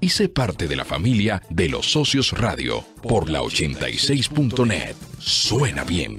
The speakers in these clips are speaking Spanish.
y sé parte de la familia de los socios radio por la 86.net. Suena bien.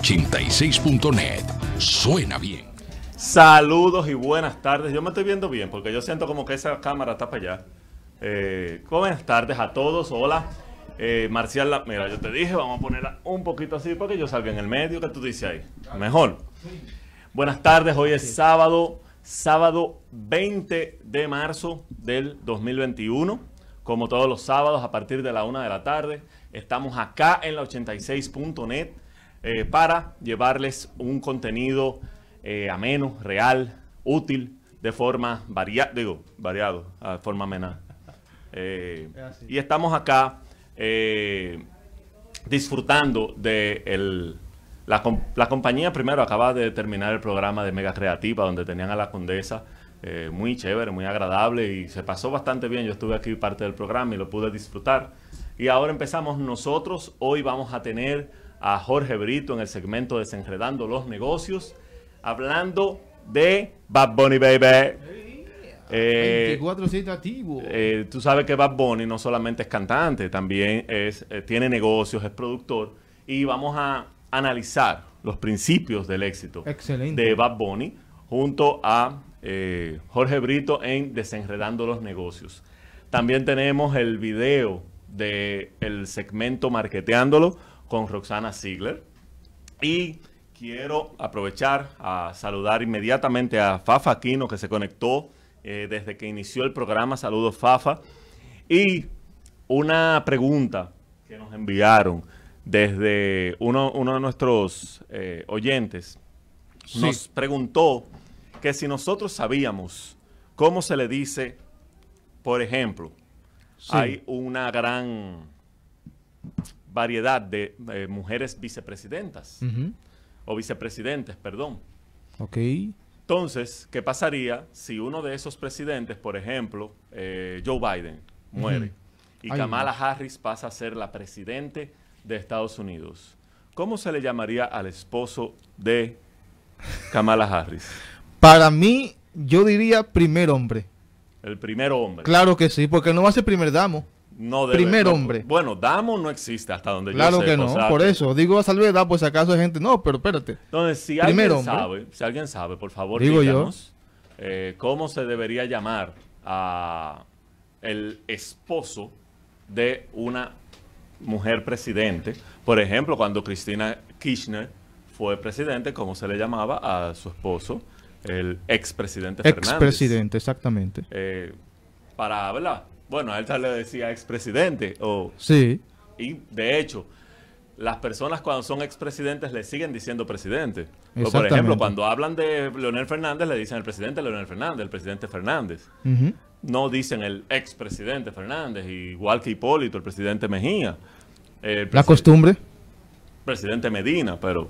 Suena bien. Saludos y buenas tardes. Yo me estoy viendo bien porque yo siento como que esa cámara está para allá. Eh, buenas tardes a todos. Hola. Eh, Marcial, mira, yo te dije, vamos a ponerla un poquito así para que yo salga en el medio. ¿Qué tú dices ahí? Mejor. Buenas tardes. Hoy es sábado, sábado 20 de marzo del 2021. Como todos los sábados, a partir de la una de la tarde, estamos acá en la 86.net eh, para llevarles un contenido eh, ameno, real, útil, de forma variada, digo, variado, de forma amena. Eh, y estamos acá disfrutando de el, la, la, compañía. Primero acaba de terminar el programa de Mega Creativa, donde tenían a la condesa. muy chévere, muy agradable y se pasó bastante bien. Yo estuve aquí parte del programa y lo pude disfrutar. Y ahora empezamos nosotros. Hoy vamos a tener a Jorge Brito en el segmento Desenredando los Negocios, hablando de Bad Bunny Baby. Eh, eh, tú sabes que Bad Bunny no solamente es cantante, también es, eh, tiene negocios, es productor. Y vamos a analizar los principios del éxito de Bad Bunny junto a Jorge Brito en Desenredando los Negocios. También tenemos el video del el segmento Marketeándolo con Roxana Ziegler. Y quiero aprovechar a saludar inmediatamente a Fafa Aquino, que se conectó eh, desde que inició el programa. Saludos, Fafa. Y una pregunta que nos enviaron desde uno, de nuestros eh, oyentes. Nos preguntó que si nosotros sabíamos cómo se le dice, por ejemplo, hay una gran variedad de eh, mujeres vicepresidentas. O vicepresidentes, perdón. Ok. Entonces, ¿qué pasaría si uno de esos presidentes, por ejemplo, eh, Joe Biden, muere y Kamala Harris pasa a ser la presidente de Estados Unidos? ¿Cómo se le llamaría al esposo de Kamala Harris? Para mí, yo diría primer hombre. El primer hombre. Claro que sí, porque no va a ser primer damo. No Primer hombre. Bueno, Damo no existe hasta donde claro yo. Claro que no, por eso. Digo a salvedad, pues acaso hay gente. No, pero espérate. Entonces, si alguien sabe, si alguien sabe, por favor, Digo díganos eh, cómo se debería llamar a el esposo de una mujer presidente. Por ejemplo, cuando Cristina Kirchner fue presidente, ¿cómo se le llamaba a su esposo? El expresidente Fernández. Expresidente, exactamente. Eh, para, hablar bueno, a él le decía expresidente. O, sí. Y de hecho, las personas cuando son expresidentes le siguen diciendo presidente. por ejemplo, cuando hablan de Leonel Fernández, le dicen el presidente Leonel Fernández, el presidente Fernández. No dicen el expresidente Fernández, igual que Hipólito, el presidente Mejía. La costumbre. Presidente Medina, pero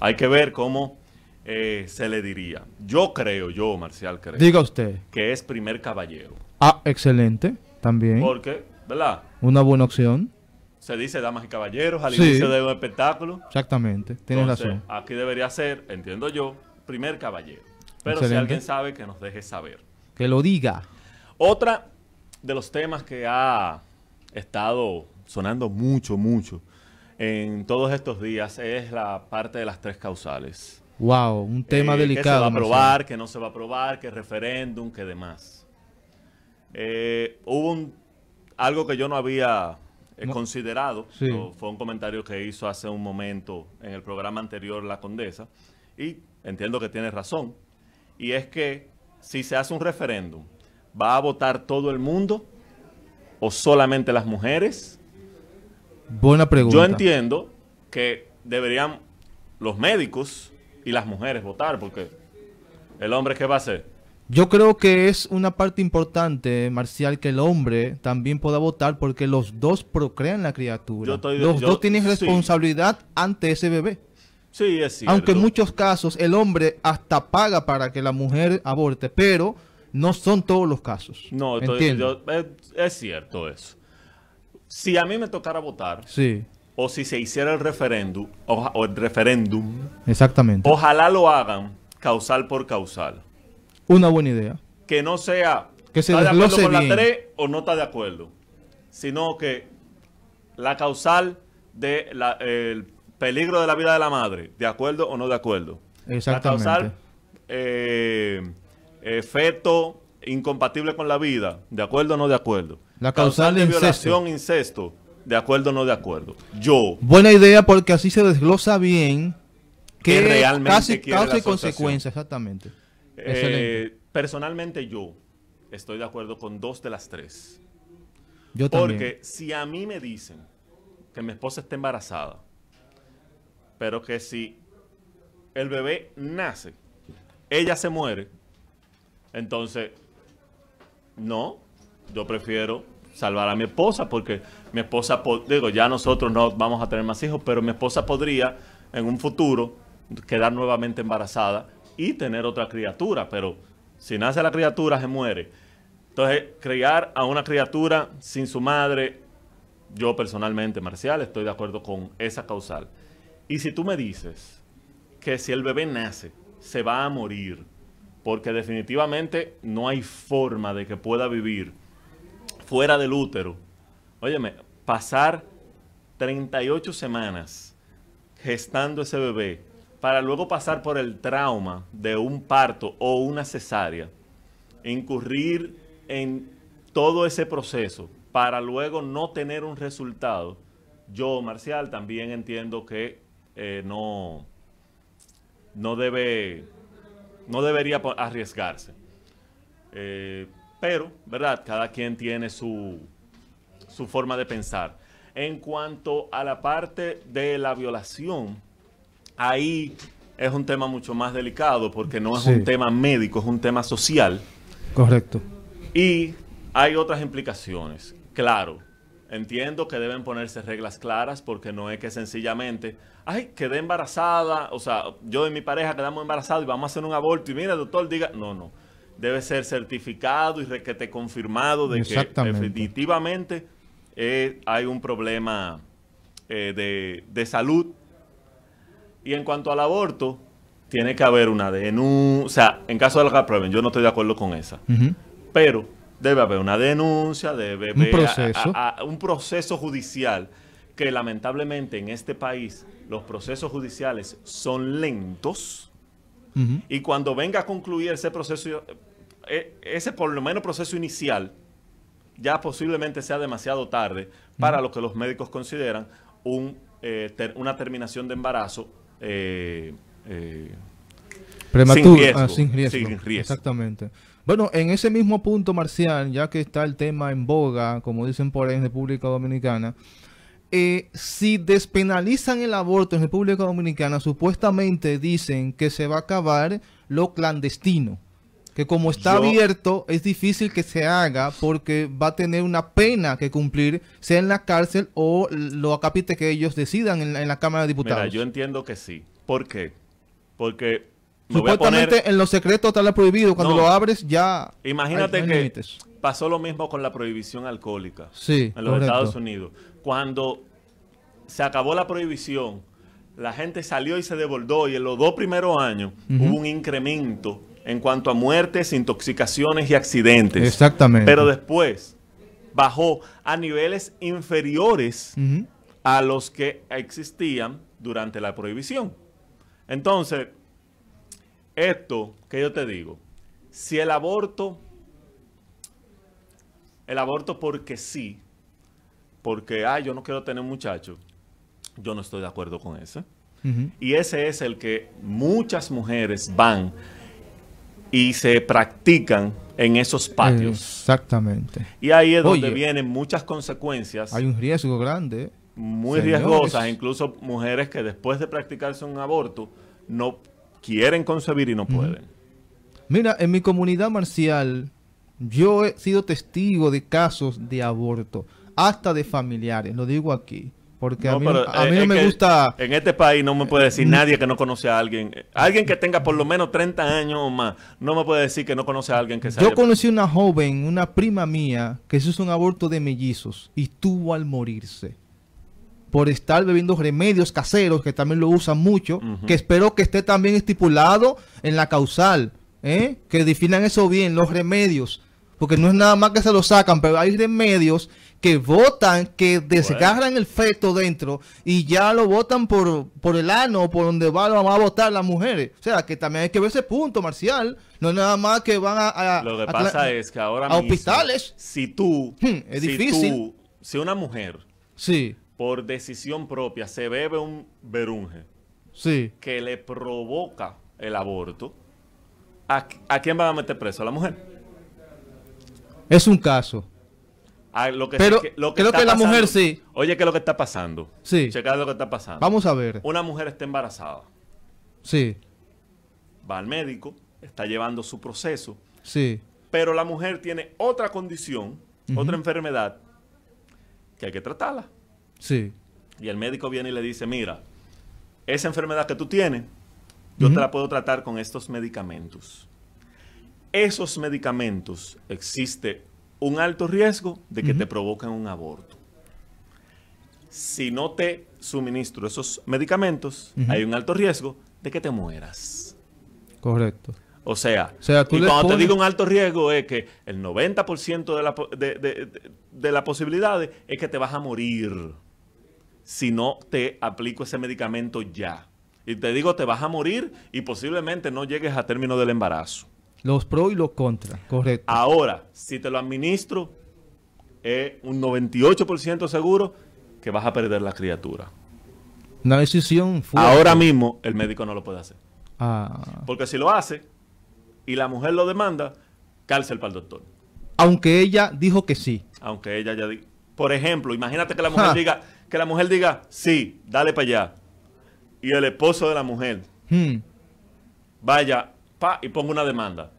hay que ver cómo eh, se le diría. Yo creo, yo, Marcial, creo. Diga usted. Que es primer caballero. Ah, excelente. También. Porque, ¿verdad? Una buena opción. Se dice damas y caballeros al inicio de un espectáculo. Exactamente, tienes razón. Aquí debería ser, entiendo yo, primer caballero. Pero si alguien sabe, que nos deje saber. Que lo diga. Otra de los temas que ha estado sonando mucho, mucho en todos estos días es la parte de las tres causales. Wow, un tema delicado. Eh, que se va a aprobar, que no se va a aprobar, que referéndum, que demás. Eh, hubo algo que yo no había eh, considerado, fue un comentario que hizo hace un momento en el programa anterior La Condesa, y entiendo que tiene razón, y es que si se hace un referéndum, ¿va a votar todo el mundo o solamente las mujeres? Buena pregunta. Yo entiendo que deberían los médicos y las mujeres votar, porque el hombre, ¿qué va a hacer? Yo creo que es una parte importante, Marcial, que el hombre también pueda votar porque los dos procrean la criatura. los dos tienen responsabilidad ante ese bebé. Sí, es cierto. Aunque en muchos casos el hombre hasta paga para que la mujer aborte, pero no son todos los casos. No, es, cierto eso. Si a mí me tocara votar, sí. o si se hiciera el referéndum, o, el referéndum, exactamente. Ojalá lo hagan causal por causal. Una buena idea. Que no sea que se está de acuerdo con la 3 o no está de acuerdo, sino que la causal de el peligro de la vida de la madre, de acuerdo o no de acuerdo. Exactamente. La causal eh, feto incompatible con la vida, de acuerdo o no de acuerdo. La causal, de violación, incesto, de acuerdo o no de acuerdo. Yo. Buena idea porque así se desglosa bien que, realmente casi causa y consecuencia, exactamente. Eh, personalmente yo estoy de acuerdo con dos de las tres. Yo también. Porque si a mí me dicen que mi esposa está embarazada, pero que si el bebé nace, ella se muere, entonces, no, yo prefiero salvar a mi esposa porque mi esposa, digo, ya nosotros no vamos a tener más hijos, pero mi esposa podría en un futuro quedar nuevamente embarazada y tener otra criatura, pero si nace la criatura se muere. Entonces, criar a una criatura sin su madre, yo personalmente, Marcial, estoy de acuerdo con esa causal. Y si tú me dices que si el bebé nace, se va a morir, porque definitivamente no hay forma de que pueda vivir fuera del útero. Óyeme, pasar 38 semanas gestando ese bebé para luego pasar por el trauma de un parto o una cesárea, incurrir en todo ese proceso para luego no tener un resultado, yo, Marcial, también entiendo que eh, no, no debe no debería arriesgarse. Eh, pero, ¿verdad? Cada quien tiene su, su forma de pensar. En cuanto a la parte de la violación, ahí es un tema mucho más delicado porque no es un tema médico, es un tema social. Correcto. Y hay otras implicaciones. Claro, entiendo que deben ponerse reglas claras porque no es que sencillamente ay, quedé embarazada, o sea, yo y mi pareja quedamos embarazados y vamos a hacer un aborto y mira, doctor, diga, no, no, debe ser certificado y requete confirmado de que definitivamente eh, hay un problema eh, de, salud. Y en cuanto al aborto, tiene que haber una denuncia, o sea, en caso de la que aprueben, yo no estoy de acuerdo con esa, pero debe haber una denuncia, debe haber un proceso judicial que lamentablemente en este país los procesos judiciales son lentos. Y cuando venga a concluir ese proceso, eh, ese por lo menos proceso inicial, ya posiblemente sea demasiado tarde para lo que los médicos consideran un, eh, una terminación de embarazo eh, prematuro, ah, sin riesgo. Exactamente. Bueno, en ese mismo punto, Marcial, ya que está el tema en boga, como dicen por ahí en República Dominicana, eh, si despenalizan el aborto en República Dominicana, supuestamente dicen que se va a acabar lo clandestino. Que como está abierto, es difícil que se haga porque va a tener una pena que cumplir, sea en la cárcel o lo acapite que ellos decidan en la, Cámara de Diputados. Mira, yo entiendo que sí. ¿Por qué? Porque Supuestamente en los secretos está prohibido. Cuando lo abres ya. Imagínate que pasó lo mismo con la prohibición alcohólica sí, en los Estados Unidos cuando se acabó la prohibición, la gente salió y se desbordó y en los dos primeros años hubo un incremento en cuanto a muertes, intoxicaciones y accidentes. Exactamente. Pero después bajó a niveles inferiores a los que existían durante la prohibición. Entonces, esto que yo te digo, si el aborto, el aborto porque sí, porque, ah, yo no quiero tener muchachos, yo no estoy de acuerdo con eso. Y ese es el que muchas mujeres van y se practican en esos patios. Exactamente. Y ahí es donde vienen muchas consecuencias. Hay un riesgo grande. Muy riesgosas, incluso mujeres que después de practicarse un aborto no quieren concebir y no pueden. Mira, en mi comunidad marcial, yo he sido testigo de casos de aborto, hasta de familiares, lo digo aquí. Porque a mí, a mí no me gusta... En este país no me puede decir nadie que no conoce a alguien. Alguien que tenga por lo menos 30 años o más, no me puede decir que no conoce a alguien que sea... Yo conocí una joven, una prima mía, que se hizo un aborto de mellizos y tuvo al morirse. Por estar bebiendo remedios caseros, que también lo usan mucho, que espero que esté también estipulado en la causal. ¿eh? Que definan eso bien, los remedios. Porque no es nada más que se lo sacan, pero hay remedios que votan, que desgarran el feto dentro y ya lo votan por, por el ano, por donde va, van a votar las mujeres. O sea, que también hay que ver ese punto, Marcial. No es nada más que van a... lo que pasa es que ahora a hospitales. Si tú... Hmm, es si difícil. Tú, si una mujer... Sí. Por decisión propia se bebe un berunje. Sí. Que le provoca el aborto. ¿A, a quién van a meter preso? ¿A la mujer? Es un caso. Ah, lo que Pero lo que creo que la mujer sí. Oye, ¿qué es lo que está pasando? Sí. Checa lo que está pasando. Vamos a ver. Una mujer está embarazada. Sí. Va al médico, está llevando su proceso. Sí. Pero la mujer tiene otra condición, otra enfermedad, que hay que tratarla. Sí. Y el médico viene y le dice, mira, esa enfermedad que tú tienes, yo te la puedo tratar con estos medicamentos. Esos medicamentos existe un alto riesgo de que te provoquen un aborto. Si no te suministro esos medicamentos, hay un alto riesgo de que te mueras. Correcto. O sea, y cuando te digo un alto riesgo es que el 90% de, la, de, de, las posibilidades es que te vas a morir si no te aplico ese medicamento ya. Y te digo, te vas a morir y posiblemente no llegues a término del embarazo. Los pros y los contras, correcto. Ahora, si te lo administro, es un 98% seguro que vas a perder la criatura. Una decisión fuerte. Ahora mismo el médico no lo puede hacer. Ah. Porque si lo hace y la mujer lo demanda, cárcel para el doctor. Aunque ella dijo que sí. Aunque ella ya diga. Por ejemplo, imagínate que la mujer diga, que la mujer diga, sí, dale para allá. Y el esposo de la mujer hmm. vaya pa, y ponga una demanda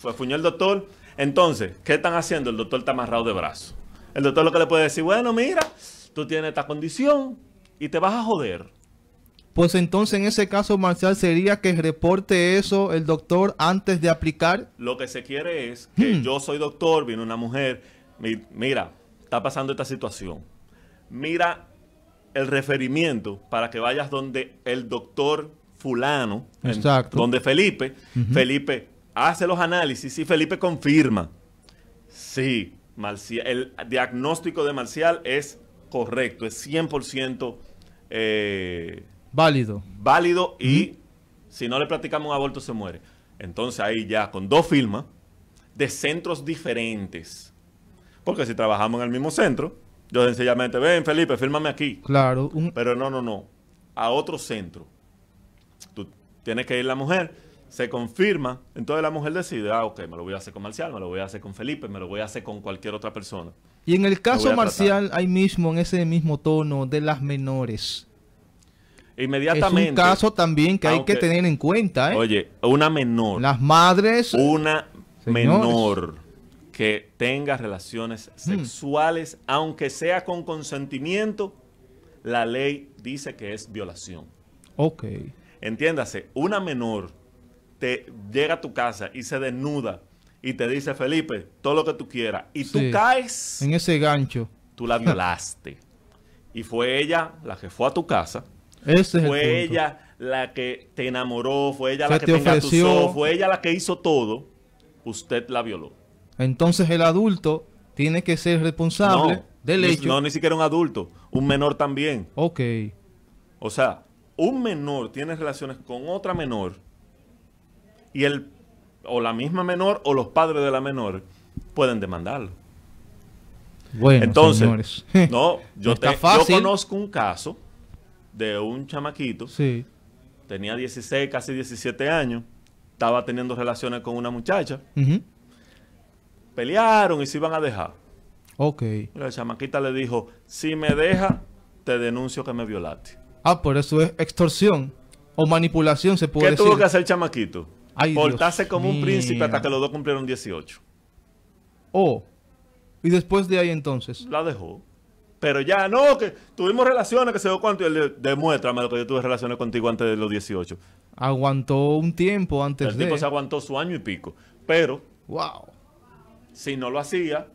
fue fuñó el doctor. Entonces, ¿qué están haciendo? El doctor está amarrado de brazo. El doctor lo que le puede decir, bueno, mira, tú tienes esta condición y te vas a joder. Pues entonces en ese caso, Marcial, sería que reporte eso el doctor antes de aplicar. Lo que se quiere es que hmm. yo soy doctor, viene una mujer, mira, está pasando esta situación. Mira el referimiento para que vayas donde el doctor fulano, donde Felipe, Felipe hace los análisis y Felipe confirma. Sí, el diagnóstico de Marcial es correcto, es 100% eh, válido. Válido y si no le practicamos un aborto se muere. Entonces ahí ya con dos firmas de centros diferentes. Porque si trabajamos en el mismo centro, yo sencillamente, ven Felipe, fírmame aquí. Claro. Pero no, no, no. A otro centro. Tú tienes que ir la mujer se confirma, entonces la mujer decide, ah, ok, me lo voy a hacer con Marcial, me lo voy a hacer con Felipe, me lo voy a hacer con cualquier otra persona. Y en el caso Marcial, hay mismo, en ese mismo tono, de las menores. Inmediatamente. Es un caso también que hay que tener en cuenta, ¿eh? Oye, una menor. Las madres. Una menor que tenga relaciones hmm. sexuales, aunque sea con consentimiento, la ley dice que es violación. Ok. Entiéndase, una menor te llega a tu casa y se desnuda y te dice, Felipe, todo lo que tú quieras, y tú caes... En ese gancho. Tú la violaste. y fue ella la que fue a tu casa. Ese fue ella la que te enamoró, fue ella la que te, engatusó, fue ella la que hizo todo. Usted la violó. Entonces el adulto tiene que ser responsable del hecho. No, ni siquiera un adulto, un menor también. Ok. O sea, un menor tiene relaciones con otra menor y el o la misma menor o los padres de la menor pueden demandarlo. Bueno, entonces, no, yo, te, yo conozco un caso de un chamaquito, sí. tenía 16, casi 17 años, estaba teniendo relaciones con una muchacha, pelearon y se iban a dejar. Ok. La chamaquita le dijo, si me deja, te denuncio que me violaste. Ah, por eso es extorsión. O manipulación se puede ¿Qué tuvo que hacer el chamaquito? Portarse como un príncipe hasta que los dos cumplieron 18. Oh. ¿Y después de ahí entonces? La dejó. Pero ya, no, que tuvimos relaciones, que se dio cuánto, y él demuéstrame lo que yo tuve relaciones contigo antes de los 18. Aguantó un tiempo antes de... El tipo se aguantó su año y pico. Pero... Wow. Si no lo hacía...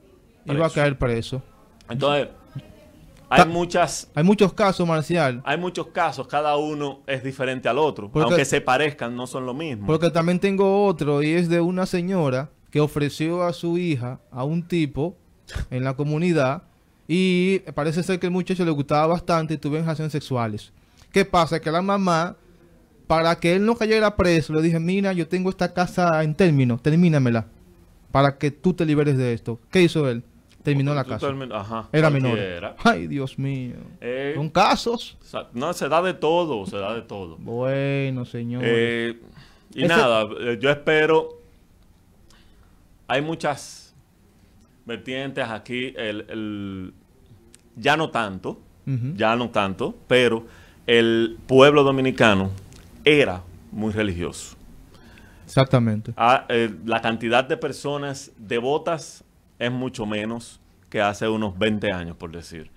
Iba a caer preso. Entonces, hay muchas... Hay muchos casos, Marcial. Hay muchos casos, cada uno es diferente al otro. aunque se parezcan, no son lo mismo. Porque también tengo otro, y es de una señora que ofreció a su hija a un tipo en la comunidad y parece ser que el muchacho le gustaba bastante y tuvieron relaciones sexuales. ¿Qué pasa? Que la mamá, para que él no cayera preso, le dije, mira, yo tengo esta casa en término, termínamela, para que tú te liberes de esto. ¿Qué hizo él? Terminó la casa. Era menor. Ay, Dios mío. Eh, Son casos. No, se da de todo, se da de todo. Bueno, señor. Eh, y nada, eh, yo espero... Hay muchas vertientes aquí, el, ya no tanto, ya no tanto, pero el pueblo dominicano era muy religioso. Exactamente. Ah, eh, la cantidad de personas devotas es mucho menos que hace unos 20 años, por decir.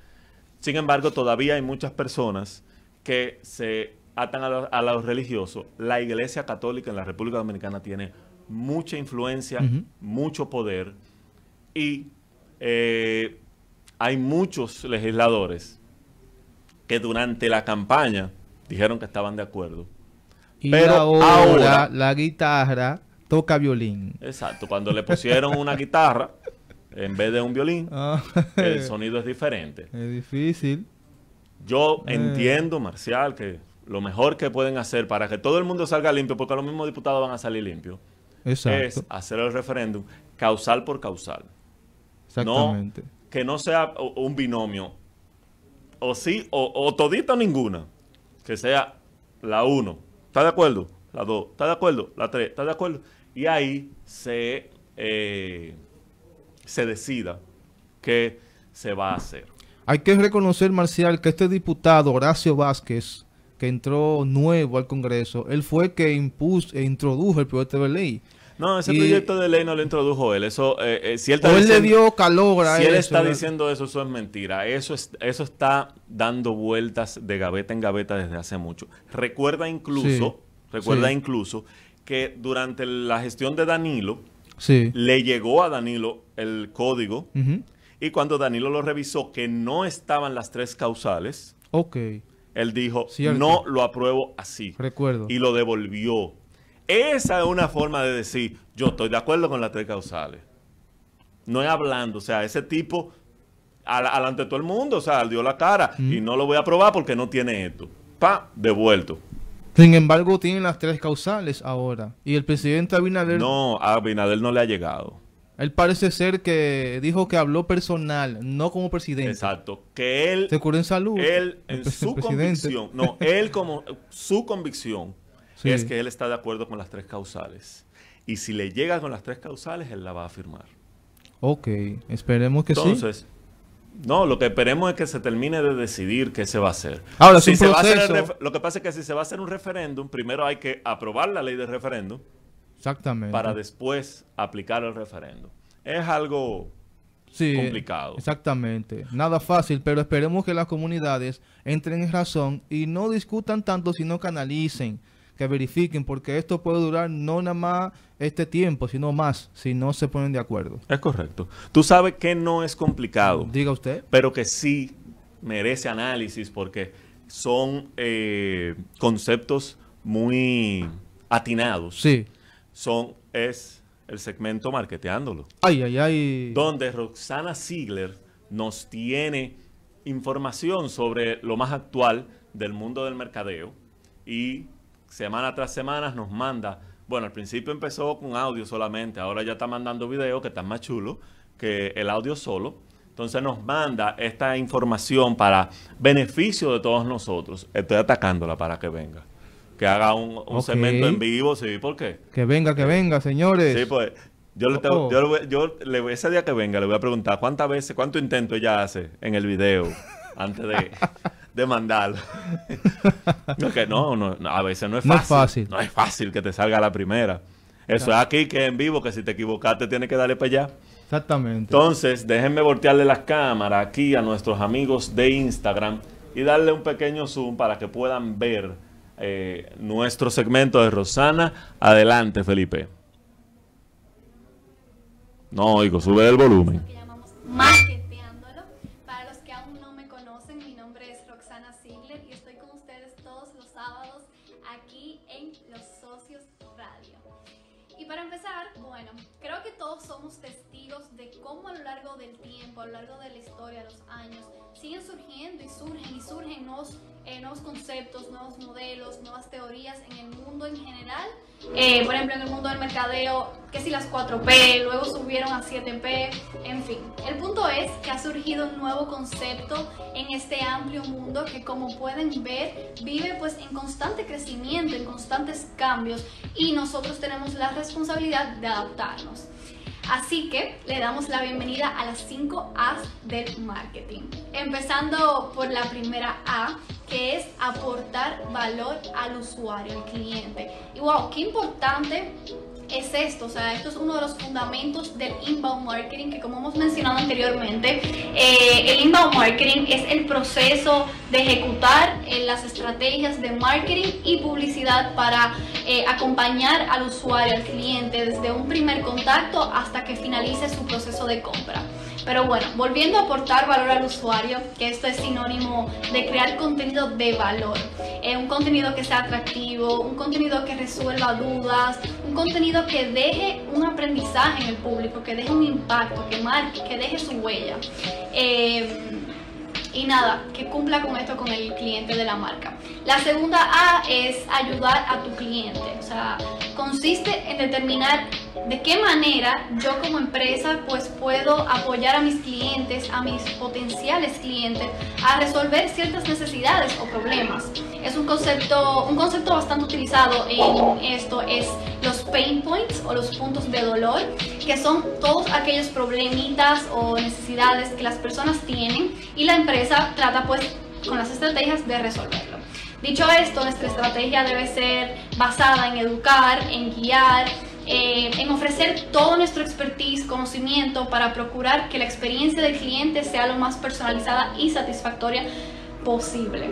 Sin embargo, todavía hay muchas personas que se atan a lo, religioso. La Iglesia Católica en la República Dominicana tiene mucha influencia, mucho poder y eh, hay muchos legisladores que durante la campaña dijeron que estaban de acuerdo. pero ahora, la guitarra toca violín. Exacto, cuando le pusieron una guitarra en vez de un violín, ah. el sonido es diferente. Es difícil. Yo eh. entiendo, Marcial, que lo mejor que pueden hacer para que todo el mundo salga limpio, porque los mismos diputados van a salir limpios, es hacer el referéndum causal por causal. Exactamente. que no sea un binomio. O sí, o, todita o ninguna. Que sea la 1. ¿Está de acuerdo? La 2. ¿Está de acuerdo? La 3. ¿Está de acuerdo? Y ahí se, eh, se decida qué se va a hacer. Hay que reconocer, Marcial, que este diputado, Horacio Vázquez, que entró nuevo al Congreso, él fue que impuso e introdujo el proyecto de ley. No, ese proyecto de ley no lo introdujo él. Eso, eh, eh, si él, le dio calor a Si él está diciendo eso, eso es mentira. Eso, es, eso está dando vueltas de gaveta en gaveta desde hace mucho. Recuerda incluso, recuerda incluso que durante la gestión de Danilo, le llegó a Danilo el código y cuando Danilo lo revisó que no estaban las tres causales, okay. él dijo, no lo apruebo así. Recuerdo. Y lo devolvió. Esa es una forma de decir, yo estoy de acuerdo con las tres causales. No es hablando, o sea, ese tipo, alante de todo el mundo, o sea, dio la cara y no lo voy a probar porque no tiene esto. Pa, devuelto. Sin embargo, tienen las tres causales ahora. Y el presidente Abinader... No, a Abinader no le ha llegado. Él parece ser que dijo que habló personal, no como presidente. Exacto. Que él... Se curó en salud. Él, en su convicción, no, él como su convicción es que él está de acuerdo con las tres causales. Y si le llega con las tres causales, él la va a firmar. Ok, esperemos que sí. Entonces, no, lo que esperemos es que se termine de decidir qué se va a hacer. Ahora, si se va a hacer lo que pasa es que si se va a hacer un referéndum, primero hay que aprobar la ley de referéndum. Exactamente. Para después aplicar el referéndum. Es algo complicado. Exactamente. Nada fácil, pero esperemos que las comunidades entren en razón y no discutan tanto, sino que analicen que verifiquen, porque esto puede durar no nada más este tiempo, sino más, si no se ponen de acuerdo. Es correcto. Tú sabes que no es complicado. Diga usted. Pero que sí merece análisis porque son eh, conceptos muy atinados. Sí. Son, es el segmento marketeándolo. Ay, ay, ay. Donde Roxana Ziegler nos tiene información sobre lo más actual del mundo del mercadeo y semana tras semana nos manda, bueno, al principio empezó con audio solamente, ahora ya está mandando videos que están más chulos que el audio solo. Entonces nos manda esta información para beneficio de todos nosotros. Estoy atacándola para que venga. Que haga un, segmento en vivo, ¿sí? ¿Por qué? Que venga, que venga, señores. Sí, pues yo le, tengo, oh. yo, le ese día que venga le voy a preguntar cuántas veces, cuánto intento ella hace en el video antes de, demandar. no, no, a veces no es fácil. No es fácil. que te salga la primera. Eso es aquí que en vivo, que si te equivocaste tienes que darle para allá. Exactamente. Entonces, déjenme voltearle las cámaras aquí a nuestros amigos de Instagram y darle un pequeño zoom para que puedan ver eh, nuestro segmento de Rosana. Adelante, Felipe. No oigo, sube el volumen. Para los que aún no me conocen, mi nombre es Roxana Ziegler y estoy con ustedes todos los sábados aquí en Los Socios Radio. Y para empezar, bueno, creo que todos somos testigos de cómo a lo largo del tiempo, a lo largo de la historia, los años, siguen surgiendo y surgen y surgen nuevos eh, nuevos conceptos, nuevos modelos, nuevas teorías en el mundo en general. Eh, por ejemplo, en el mundo del mercadeo, que si las 4P, luego subieron a 7P, en fin. El punto es que ha surgido un nuevo concepto en este amplio mundo que como pueden ver vive pues en constante crecimiento, en constantes cambios y nosotros tenemos la responsabilidad de adaptarnos. Así que le damos la bienvenida a las 5 A's del marketing. Empezando por la primera A, que es aportar valor al usuario, al cliente. Y wow, qué importante es esto, o sea, esto es uno de los fundamentos del inbound marketing que como hemos mencionado anteriormente, eh, el inbound marketing es el proceso de ejecutar eh, las estrategias de marketing y publicidad para eh, acompañar al usuario, al cliente, desde un primer contacto hasta que finalice su proceso de compra. Pero bueno, volviendo a aportar valor al usuario, que esto es sinónimo de crear contenido de valor. Eh, un contenido que sea atractivo, un contenido que resuelva dudas, un contenido que deje un aprendizaje en el público, que deje un impacto, que marque, que deje su huella. Eh, y nada, que cumpla con esto con el cliente de la marca. La segunda A es ayudar a tu cliente, o sea, consiste en determinar de qué manera yo como empresa pues puedo apoyar a mis clientes, a mis potenciales clientes a resolver ciertas necesidades o problemas. Es un concepto, un concepto bastante utilizado en esto es los pain points o los puntos de dolor, que son todos aquellos problemitas o necesidades que las personas tienen y la empresa trata pues con las estrategias de resolverlo. Dicho esto, nuestra estrategia debe ser basada en educar, en guiar, eh, en ofrecer todo nuestro expertise, conocimiento para procurar que la experiencia del cliente sea lo más personalizada y satisfactoria posible.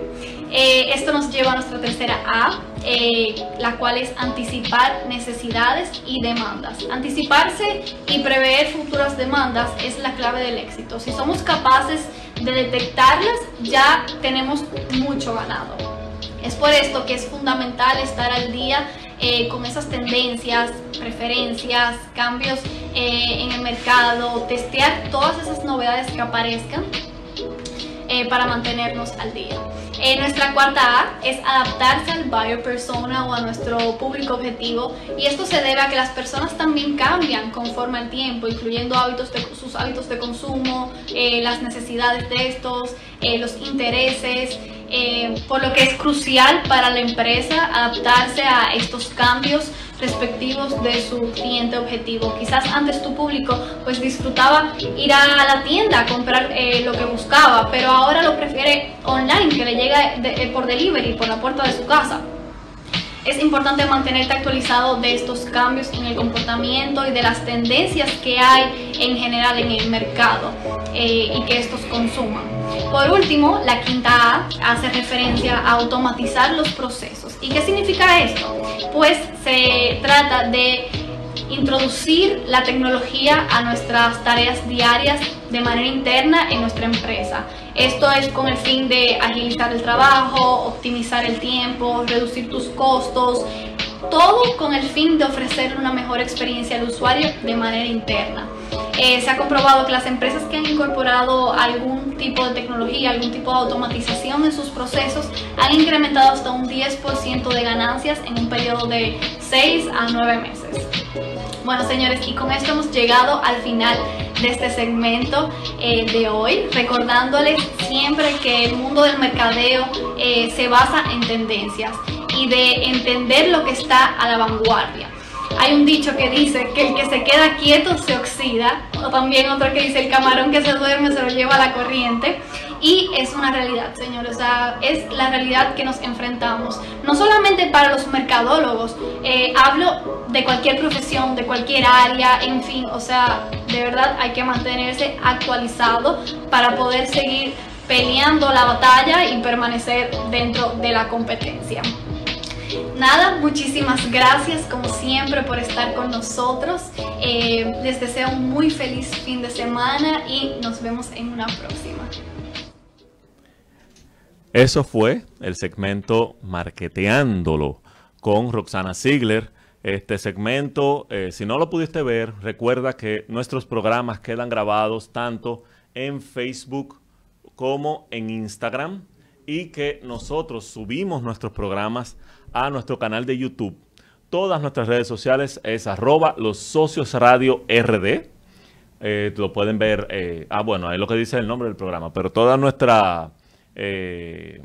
Eh, esto nos lleva a nuestra tercera A, eh, la cual es anticipar necesidades y demandas. Anticiparse y prever futuras demandas es la clave del éxito. Si somos capaces de detectarlas, ya tenemos mucho ganado. Es por esto que es fundamental estar al día eh, con esas tendencias, preferencias, cambios en el mercado, testear todas esas novedades que aparezcan eh, para mantenernos al día. Eh, nuestra cuarta A es adaptarse al buyer persona o a nuestro público objetivo y esto se debe a que las personas también cambian conforme al tiempo, incluyendo hábitos sus hábitos de consumo, eh, las necesidades de estos, los intereses, por lo que es crucial para la empresa adaptarse a estos cambios respectivos de su cliente objetivo. Quizás antes tu público pues disfrutaba ir a la tienda a comprar eh, lo que buscaba, pero ahora lo prefiere online, que le llega eh, por delivery, por la puerta de su casa. Es importante mantenerte actualizado de estos cambios en el comportamiento y de las tendencias que hay en general en el mercado eh, y que estos consuman. Por último, la quinta A hace referencia a automatizar los procesos. ¿Y qué significa esto? Pues se trata de introducir la tecnología a nuestras tareas diarias de manera interna en nuestra empresa. Esto es con el fin de agilizar el trabajo, optimizar el tiempo, reducir tus costos, todo con el fin de ofrecer una mejor experiencia al usuario de manera interna. Eh, se ha comprobado que las empresas que han incorporado algún tipo de tecnología, algún tipo de automatización en sus procesos, han incrementado hasta un 10% de ganancias en un periodo de 6 a 9 meses. Bueno señores, y con esto hemos llegado al final de este segmento eh, de hoy, recordándoles siempre que el mundo del mercadeo eh, se basa en tendencias y de entender lo que está a la vanguardia. Hay un dicho que dice que el que se queda quieto se oxida, o también otro que dice el camarón que se duerme se lo lleva a la corriente. Y es una realidad, señores, o sea, es la realidad que nos enfrentamos. No solamente para los mercadólogos, eh, hablo de cualquier profesión, de cualquier área, en fin, o sea, de verdad hay que mantenerse actualizado para poder seguir peleando la batalla y permanecer dentro de la competencia. Nada, muchísimas gracias como siempre por estar con nosotros. Eh, les deseo un muy feliz fin de semana y nos vemos en una próxima. Eso fue el segmento Marketeándolo con Roxana Ziegler. Este segmento, eh, si no lo pudiste ver, recuerda que nuestros programas quedan grabados tanto en Facebook como en Instagram y que nosotros subimos nuestros programas a nuestro canal de YouTube. Todas nuestras redes sociales es arroba los socios radio RD. Eh, lo pueden ver, eh, ah bueno, ahí lo que dice el nombre del programa, pero toda nuestra, eh,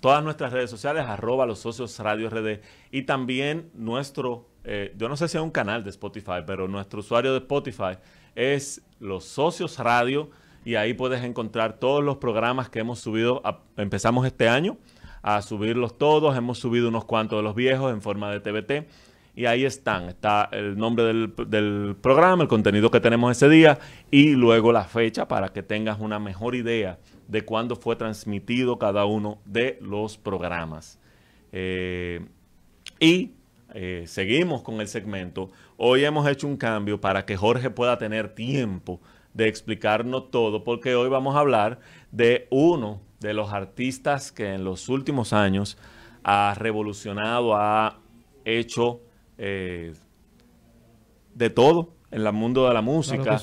todas nuestras redes sociales arroba los socios radio RD y también nuestro, yo no sé si es un canal de Spotify, pero nuestro usuario de Spotify es los socios radio y ahí puedes encontrar todos los programas que hemos subido, empezamos este año a subirlos todos. Hemos subido unos cuantos de los viejos en forma de TBT. Y ahí están. Está el nombre del, programa, el contenido que tenemos ese día y luego la fecha para que tengas una mejor idea de cuándo fue transmitido cada uno de los programas. Eh, y eh, seguimos con el segmento. Hoy hemos hecho un cambio para que Jorge pueda tener tiempo de explicarnos todo, porque hoy vamos a hablar de uno de los artistas que en los últimos años ha revolucionado, ha hecho eh, de todo en el mundo de la música.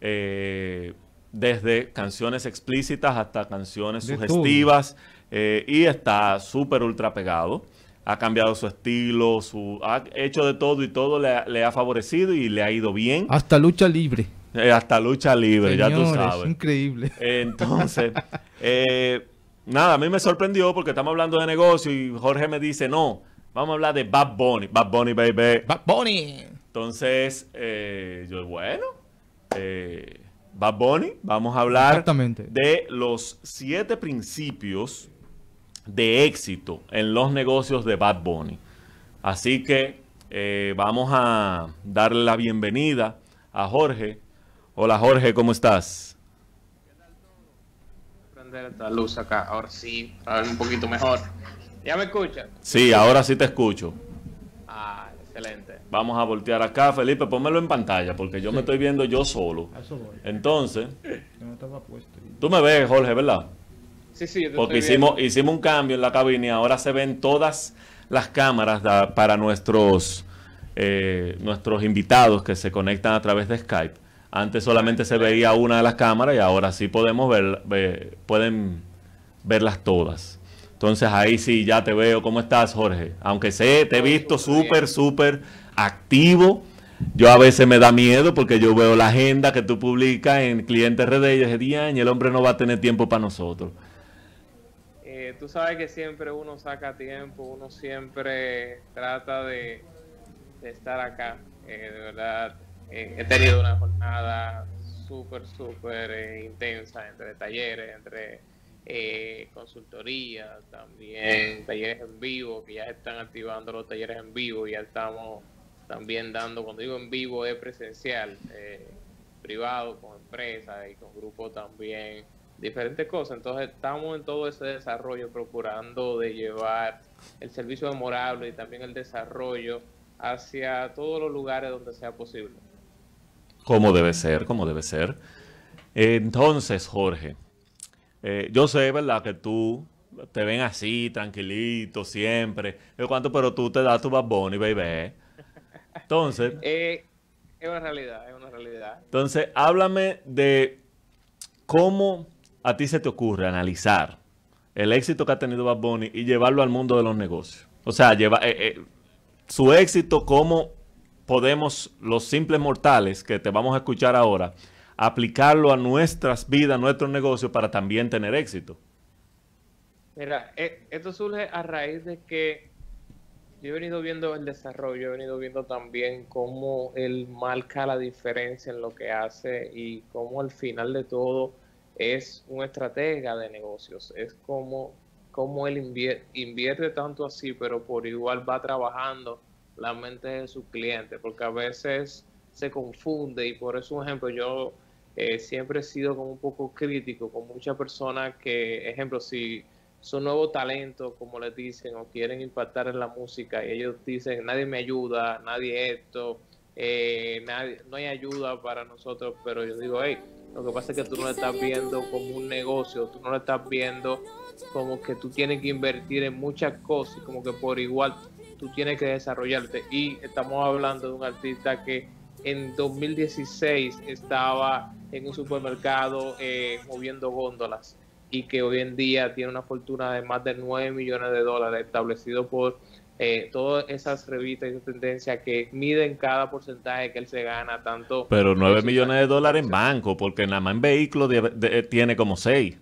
Eh, desde canciones explícitas hasta canciones sugestivas eh, y está súper ultra pegado. Ha cambiado su estilo, su, ha hecho de todo y todo le, le ha favorecido y le ha ido bien. Hasta lucha libre. Eh, hasta lucha libre, ya tú sabes. Increíble. Entonces, eh, nada, a mí me sorprendió porque estamos hablando de negocio y Jorge me dice, no, vamos a hablar de Bad Bunny. Bad Bunny, baby. Bad Bunny. Entonces, eh, yo, bueno, Bad Bunny, vamos a hablar de los siete principios de éxito en los negocios de Bad Bunny. Así que vamos a darle la bienvenida a Jorge Hola Jorge, ¿cómo estás? Prender esta luz acá, ahora sí, para ver un poquito mejor. ¿Ya me escuchas? Sí, ahora sí te escucho. Ah, excelente. Vamos a voltear acá, Felipe, pónmelo en pantalla, porque yo me estoy viendo yo solo. Entonces, tú me ves, Jorge, ¿verdad? Sí, sí, yo Porque hicimos, hicimos un cambio en la cabina y ahora se ven todas las cámaras para nuestros, eh, nuestros invitados que se conectan a través de Skype. Antes solamente se veía una de las cámaras y ahora sí podemos ver, pueden verlas todas. Entonces ahí sí ya te veo. ¿Cómo estás, Jorge? Aunque sé, te he visto súper, súper activo. Yo a veces me da miedo porque yo veo la agenda que tú publicas en Clientes RD y día y el hombre no va a tener tiempo para nosotros. Eh, tú sabes que siempre uno saca tiempo, uno siempre trata de, estar acá. Eh, de verdad, eh, he tenido una jornada súper, súper eh, intensa entre talleres, entre eh, consultorías, también talleres en vivo, que ya están activando los talleres en vivo, ya estamos también dando, cuando digo en vivo es presencial, privado, con empresas y con grupos también, diferentes cosas. Entonces estamos en todo ese desarrollo procurando de llevar el servicio memorable y también el desarrollo hacia todos los lugares donde sea posible. Como debe ser, como debe ser. Entonces, Jorge, eh, yo sé, ¿verdad? Que tú te ven así, tranquilito, siempre. ¿Cuánto? Pero tú te das tu Bad Bunny, baby. Entonces... Eh, es una realidad, es una realidad. Entonces, háblame de cómo a ti se te ocurre analizar el éxito que ha tenido Bad Bunny y llevarlo al mundo de los negocios. O sea, lleva, eh, su éxito como podemos los simples mortales que te vamos a escuchar ahora aplicarlo a nuestras vidas, nuestros negocios para también tener éxito? Mira, eh, esto surge a raíz de que yo he venido viendo el desarrollo, he venido viendo también cómo él marca la diferencia en lo que hace y cómo al final de todo es un estratega de negocios. Es como, como él invierte tanto así, pero por igual va trabajando la mente de su cliente, porque a veces se confunde y por eso, un ejemplo, yo eh, siempre he sido como un poco crítico con muchas personas que, ejemplo, si son nuevos talentos, como les dicen, o quieren impactar en la música y ellos dicen, nadie me ayuda, nadie esto, eh, nadie, no hay ayuda para nosotros, pero yo digo, hey, lo que pasa es que tú no lo estás viendo como un negocio, tú no lo estás viendo como que tú tienes que invertir en muchas cosas, como que por igual tú tienes que desarrollarte. Y estamos hablando de un artista que en 2016 estaba en un supermercado eh, moviendo góndolas y que hoy en día tiene una fortuna de más de 9 millones de dólares establecido por eh, todas esas revistas y tendencias que miden cada porcentaje que él se gana, tanto... Pero 9 millones de dólares en banco, porque nada más en vehículos tiene como 6.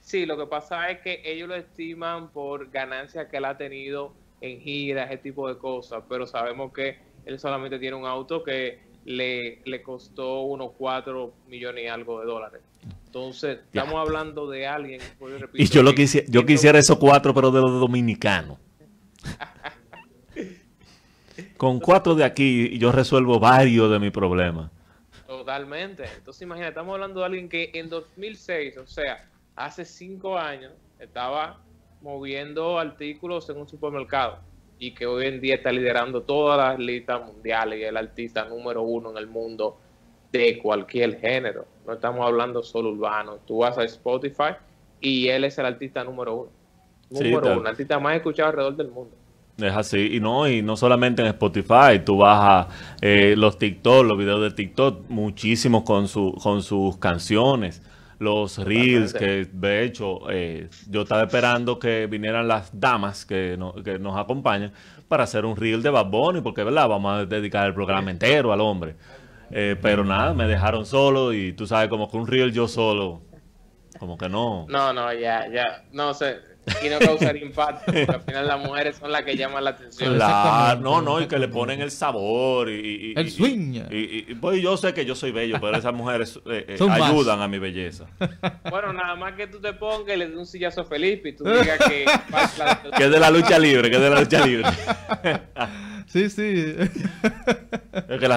Sí, lo que pasa es que ellos lo estiman por ganancias que él ha tenido en giras, ese tipo de cosas, pero sabemos que él solamente tiene un auto que le, le costó unos 4 millones y algo de dólares. Entonces, estamos hablando de alguien. y yo lo quisiera, yo quisiera esos cuatro, pero de los dominicanos. Con cuatro de aquí yo resuelvo varios de mis problemas. Totalmente. Entonces, imagínate, estamos hablando de alguien que en 2006, o sea, hace cinco años, estaba moviendo artículos en un supermercado y que hoy en día está liderando todas las listas mundiales y el artista número uno en el mundo de cualquier género. No estamos hablando solo urbano. Tú vas a Spotify y él es el artista número uno. Número uno, el artista más escuchado alrededor del mundo. Es así, y no, y no solamente en Spotify, tú vas a eh, los TikTok, los videos de TikTok, muchísimos con, su, con sus canciones, los reels, que de hecho eh, yo estaba esperando que vinieran las damas que, que nos acompañan para hacer un reel de Bad Bunny, porque verdad, vamos a dedicar el programa entero al hombre. Eh, pero nada, me dejaron solo y tú sabes, como que un reel yo solo, como que no. No, no, ya, ya, no sé. Y no causar impacto, porque al final las mujeres son las que llaman la atención. Claro, no, no, y que le ponen el sabor y... el swing. Y, pues yo sé que yo soy bello, pero esas mujeres eh, eh, ayudan a mi belleza. Bueno, nada más que tú te pongas y le des un sillazo a Felipe y tú digas que... que es de la lucha libre, que es de la lucha libre. Sí, sí. Es que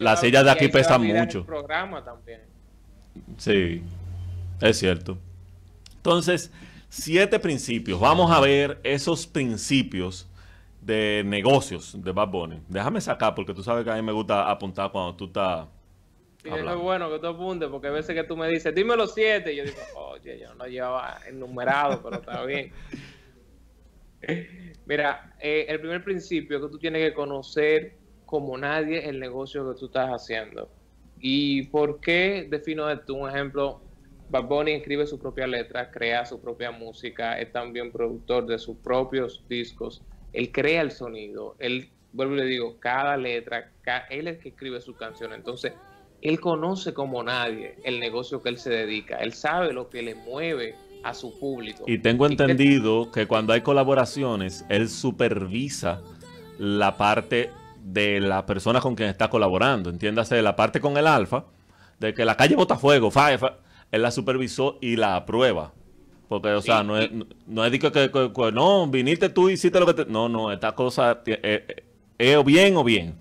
las sillas de aquí pesan mucho. programa también. Sí, es cierto. Entonces, siete principios. Vamos a ver esos principios de negocios de Bad Bunny. Déjame sacar, porque tú sabes que a mí me gusta apuntar cuando tú estás. Sí, es bueno que tú apuntes, porque a veces que tú me dices, dime los siete, y yo digo, oye, yo no llevaba enumerado, pero está bien. Mira, eh, el primer principio que tú tienes que conocer como nadie el negocio que tú estás haciendo. ¿Y por qué defino esto? Un ejemplo, Bad Bunny escribe su propia letra, crea su propia música, es también productor de sus propios discos, él crea el sonido, él, vuelvo y le digo, cada letra, él es el que escribe su canción, entonces él conoce como nadie el negocio que él se dedica, él sabe lo que le mueve a su público. Y tengo entendido que cuando hay colaboraciones, él supervisa la parte de la persona con quien está colaborando. Entiéndase, la parte con el alfa, de que la calle bota fuego, él la supervisó y la aprueba. Porque, o sea, no es, no es que, que, no, viniste tú y hiciste lo que te... No, no, esta cosa es, eh, eh, es o bien o bien.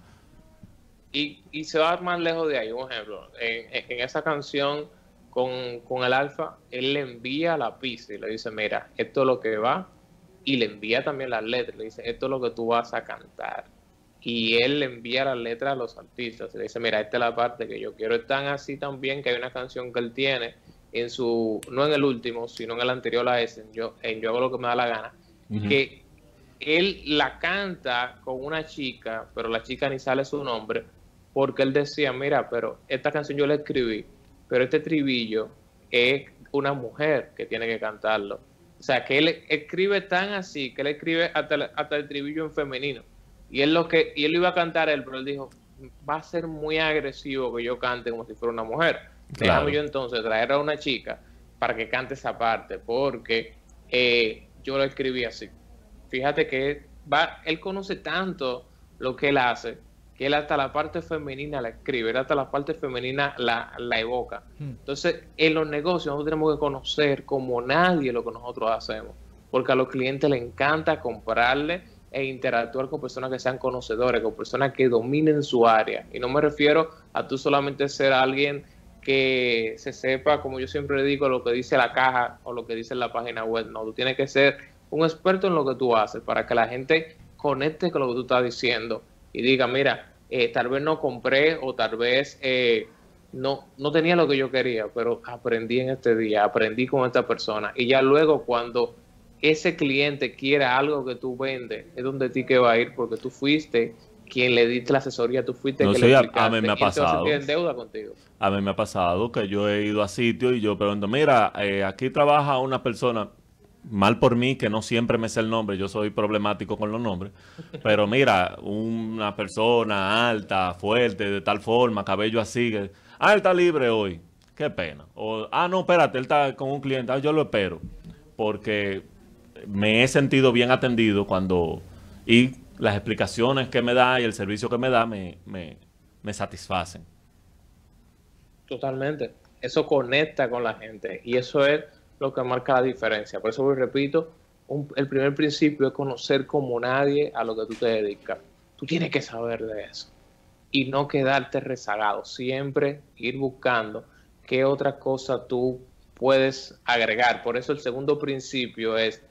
Y, y se va más lejos de ahí, un ejemplo. en esa canción con, el alfa, él le envía la pista y le dice, mira, esto es lo que va, y le envía también las letras, le dice, esto es lo que tú vas a cantar. Y él le envía las letras a los artistas, le dice, mira, esta es la parte que yo quiero. Es tan así también que hay una canción que él tiene en su, no en el último, sino en el anterior a ese, en yo, en yo hago lo que me da la gana, que él la canta con una chica, pero la chica ni sale su nombre, porque él decía, mira, pero esta canción yo la escribí pero este tribillo es una mujer que tiene que cantarlo. O sea, que él escribe tan así, que él escribe hasta, hasta el tribillo en femenino. Y él lo que y él iba a cantar él, pero él dijo, va a ser muy agresivo que yo cante como si fuera una mujer. Déjame yo entonces traer a una chica para que cante esa parte, porque eh, yo lo escribí así. Fíjate que va, él conoce tanto lo que él hace, que él hasta la parte femenina la escribe, él hasta la parte femenina la, la evoca. Hmm. Entonces, en los negocios nosotros tenemos que conocer como nadie lo que nosotros hacemos, porque a los clientes les encanta comprarle e interactuar con personas que sean conocedores, con personas que dominen su área. Y no me refiero a tú solamente ser alguien que se sepa, como yo siempre digo, lo que dice la caja o lo que dice la página web. No, tú tienes que ser un experto en lo que tú haces para que la gente conecte con lo que tú estás diciendo y diga, mira, eh, tal vez no compré o tal vez eh, no, no tenía lo que yo quería, pero aprendí en este día, aprendí con esta persona. Y ya luego cuando ese cliente quiera algo que tú vendes, es donde ti que va a ir porque tú fuiste quien le diste la asesoría, tú fuiste no quien le a mí me ha pasado. deuda contigo. A mí me ha pasado que yo he ido a sitio y yo pregunto, mira, eh, aquí trabaja una persona, mal por mí, que no siempre me sé el nombre, yo soy problemático con los nombres, pero mira, una persona alta, fuerte, de tal forma, cabello así, que, ah, él está libre hoy, qué pena. O, ah, no, espérate, él está con un cliente, ah, yo lo espero, porque me he sentido bien atendido cuando... Y las explicaciones que me da y el servicio que me da me, me, satisfacen. Totalmente. Eso conecta con la gente y eso es lo que marca la diferencia. Por eso repito, el primer principio es conocer como nadie a lo que tú te dedicas. Tú tienes que saber de eso y no quedarte rezagado. Siempre ir buscando qué otra cosa tú puedes agregar. Por eso el segundo principio es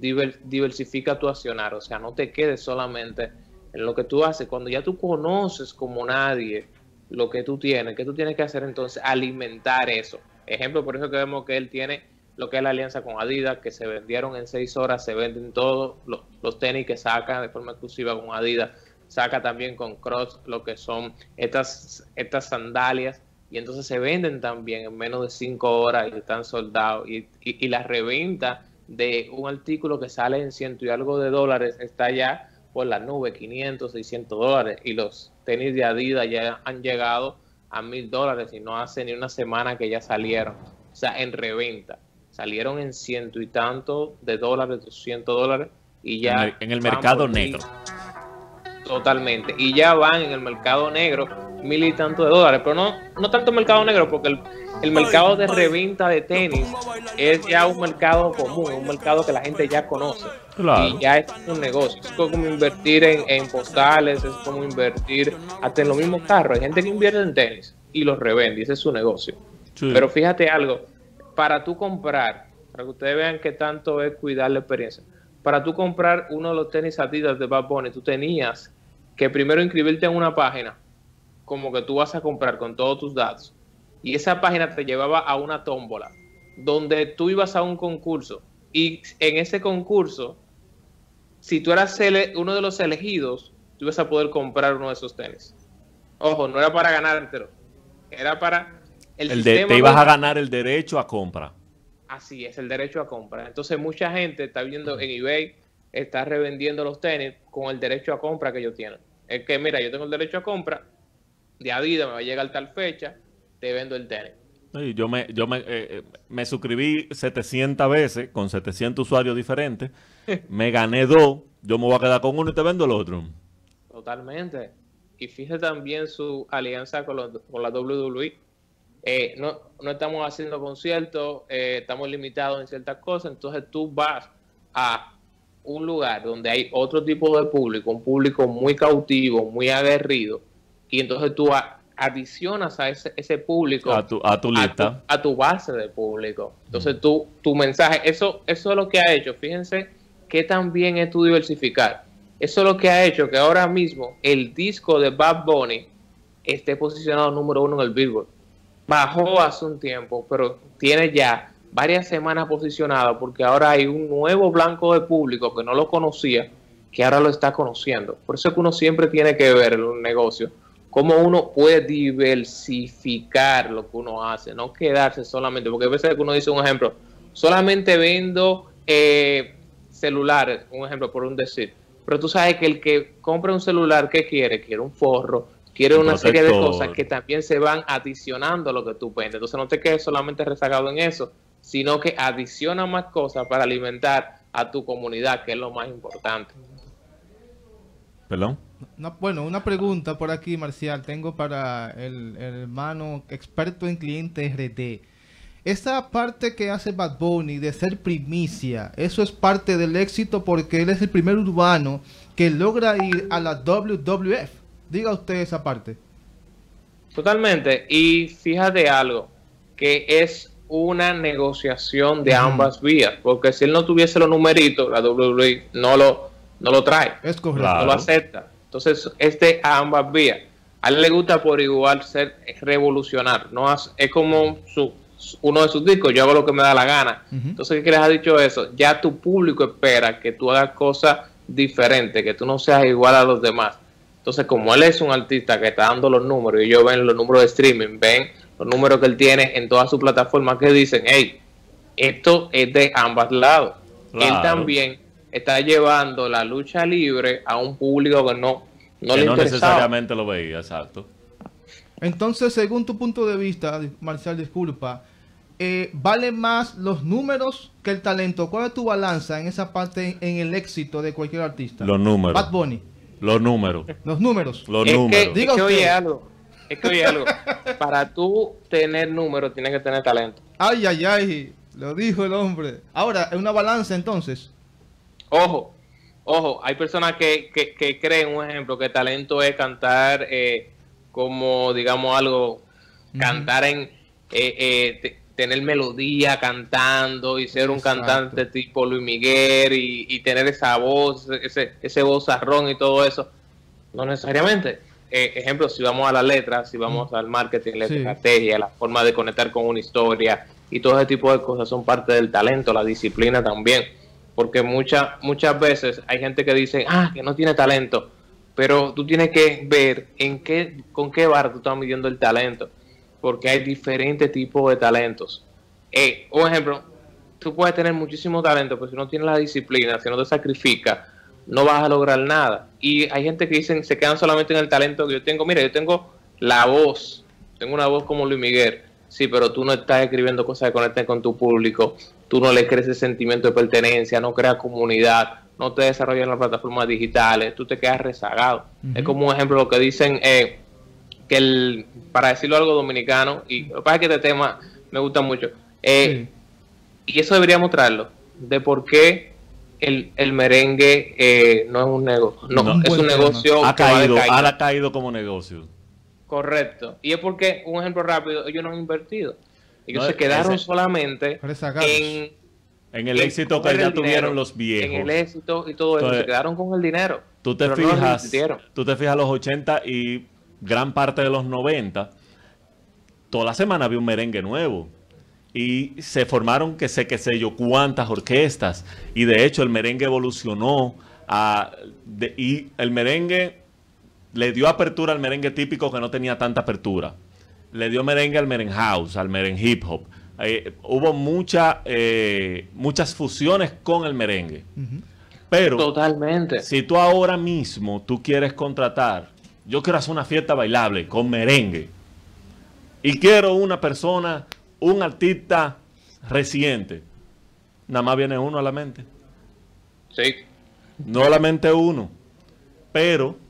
diversifica tu accionar, o sea, no te quedes solamente en lo que tú haces. Cuando ya tú conoces como nadie lo que tú tienes, ¿qué tú tienes que hacer entonces? Alimentar eso. Ejemplo, por eso que vemos que él tiene lo que es la alianza con Adidas, que se vendieron en seis horas, se venden todos los, tenis que saca de forma exclusiva con Adidas, saca también con Cross lo que son estas, estas sandalias, y entonces se venden también en menos de cinco horas y están soldados, y, y, y reventa de un artículo que sale en ciento y algo de dólares está ya por la nube, 500, 600 dólares. Y los tenis de Adidas ya han llegado a mil dólares y no hace ni una semana que ya salieron. O sea, en reventa. Salieron en ciento y tanto de dólares, 200 dólares y ya... En el, mercado negro. Totalmente. Y ya van en el mercado negro mil y tanto de dólares. Pero no, no tanto mercado negro, porque el, el mercado de reventa de tenis es ya un mercado común, un mercado que la gente ya conoce. Y ya es un negocio. Es como invertir en, postales, es como invertir hasta en los mismos carros. Hay gente que invierte en tenis y los revende, ese es su negocio. Pero fíjate algo, para tú comprar, para que ustedes vean qué tanto es cuidar la experiencia, para tú comprar uno de los tenis Adidas de Bad Bunny, tú tenías que primero inscribirte en una página, como que tú vas a comprar con todos tus datos y esa página te llevaba a una tómbola donde tú ibas a un concurso y en ese concurso, si tú eras uno de los elegidos, tú ibas a poder comprar uno de esos tenis. Ojo, no era para ganártelo, era para el, el te ibas a ganar el derecho a compra. Así es, el derecho a compra. Entonces mucha gente está viendo en eBay, está revendiendo los tenis con el derecho a compra que ellos tienen. Es que, mira, yo tengo el derecho a compra de Adidas, me va a llegar tal fecha, te vendo el tenis. yo me, yo me, eh, eh, me suscribí 700 veces con 700 usuarios diferentes. me gané dos. Yo me voy a quedar con uno y te vendo el otro. Totalmente. Y fíjate también su alianza con, con la WWE. Eh, no, no estamos haciendo conciertos, estamos limitados en ciertas cosas. Entonces tú vas a un lugar donde hay otro tipo de público, un público muy cautivo, muy aguerrido. Y entonces tú adicionas a ese, ese público a tu, a tu lista. a tu, base de público. Entonces tú, tu mensaje eso eso es lo que ha hecho. Fíjense que también es tu diversificar. Eso es lo que ha hecho que ahora mismo el disco de Bad Bunny esté posicionado número uno en el Billboard. Bajó hace un tiempo pero tiene ya varias semanas posicionado porque ahora hay un nuevo blanco de público que no lo conocía que ahora lo está conociendo. Por eso es que uno siempre tiene que ver un negocio cómo uno puede diversificar lo que uno hace, no quedarse solamente, porque a veces uno dice un ejemplo, solamente vendo eh, celulares, un ejemplo por un decir, pero tú sabes que el que compra un celular, ¿qué quiere? Quiere un forro, quiere una serie de cosas que también se van adicionando a lo que tú vendes. Entonces no te quedes solamente rezagado en eso, sino que adiciona más cosas para alimentar a tu comunidad, que es lo más importante. ¿Perdón? Bueno, una pregunta por aquí, Marcial. Tengo para el, hermano experto en cliente RD. Esa parte que hace Bad Bunny de ser primicia, eso es parte del éxito porque él es el primer urbano que logra ir a la WWF. Diga usted esa parte. Totalmente. Y fíjate algo, que es una negociación de ambas vías, porque si él no tuviese los numeritos, la WWE no lo, no lo trae. Es correcto. No lo acepta. Entonces, este a ambas vías. A él le gusta por igual ser revolucionar. No es como su, uno de sus discos, yo hago lo que me da la gana. Entonces, ¿qué les ha dicho eso? Ya tu público espera que tú hagas cosas diferentes, que tú no seas igual a los demás. Entonces, como él es un artista que está dando los números y ellos ven los números de streaming, ven los números que él tiene en todas sus plataformas que dicen, hey, esto es de ambos lados. Él también está llevando la lucha libre a un público que no, no le no necesariamente lo veía, exacto. Entonces, según tu punto de vista, Marcial, disculpa, eh, ¿vale más los números que el talento? ¿Cuál es tu balanza en esa parte, en el éxito de cualquier artista? Los números. Bad Bunny. Los números. Los números. Los números. Que, oye algo. Es que oye algo. Para tú tener números, tienes que tener talento. Ay, ay, ay. Lo dijo el hombre. Ahora, ¿es una balanza entonces? Ojo, ojo, hay personas que, que, creen, un ejemplo, que talento es cantar eh, como, digamos, algo, cantar en, eh, eh, tener melodía cantando y ser un cantante tipo Luis Miguel y, tener esa voz, ese, ese vozarrón y todo eso. No necesariamente. ejemplo, si vamos a las letras, si vamos al marketing, la estrategia, la forma de conectar con una historia y todo ese tipo de cosas son parte del talento, la disciplina también porque muchas muchas veces hay gente que dice, ah, que no tiene talento, pero tú tienes que ver en qué, con qué barra tú estás midiendo el talento, porque hay diferentes tipos de talentos. Eh, un ejemplo, tú puedes tener muchísimo talento, pero si no tienes la disciplina, si no te sacrificas, no vas a lograr nada. Y hay gente que dicen, se quedan solamente en el talento que yo tengo. Mira, yo tengo la voz, tengo una voz como Luis Miguel, sí, pero tú no estás escribiendo cosas que conecten con tu público, tú no le crees ese sentimiento de pertenencia, no creas comunidad, no te desarrollas en las plataformas digitales, tú te quedas rezagado. Es como un ejemplo lo que dicen, eh, que el, para decirlo algo dominicano, y lo que pasa es que este tema me gusta mucho, eh, y eso deberíamos traerlo, de por qué el, el merengue eh, no es un negocio, no, es un negocio ha caído, ha caído como negocio. Correcto. Y es porque, un ejemplo rápido, ellos no han invertido. Ellos se quedaron solamente en, en el éxito que ya tuvieron los viejos. En el éxito y todo eso. Se quedaron con el dinero. Tú te fijas, tú te fijas los 80 y gran parte de los 90. Toda la semana había un merengue nuevo. Y se formaron que sé, que sé yo, cuántas orquestas. Y de hecho el merengue evolucionó a, y el merengue le dio apertura al merengue típico que no tenía tanta apertura. Le dio merengue al merengue house, al merengue hip hop. Eh, hubo mucha, eh, muchas fusiones con el merengue. Pero Totalmente. si tú ahora mismo tú quieres contratar, yo quiero hacer una fiesta bailable con merengue y quiero una persona, un artista reciente, nada más viene uno a la mente. Sí. No solamente uno, pero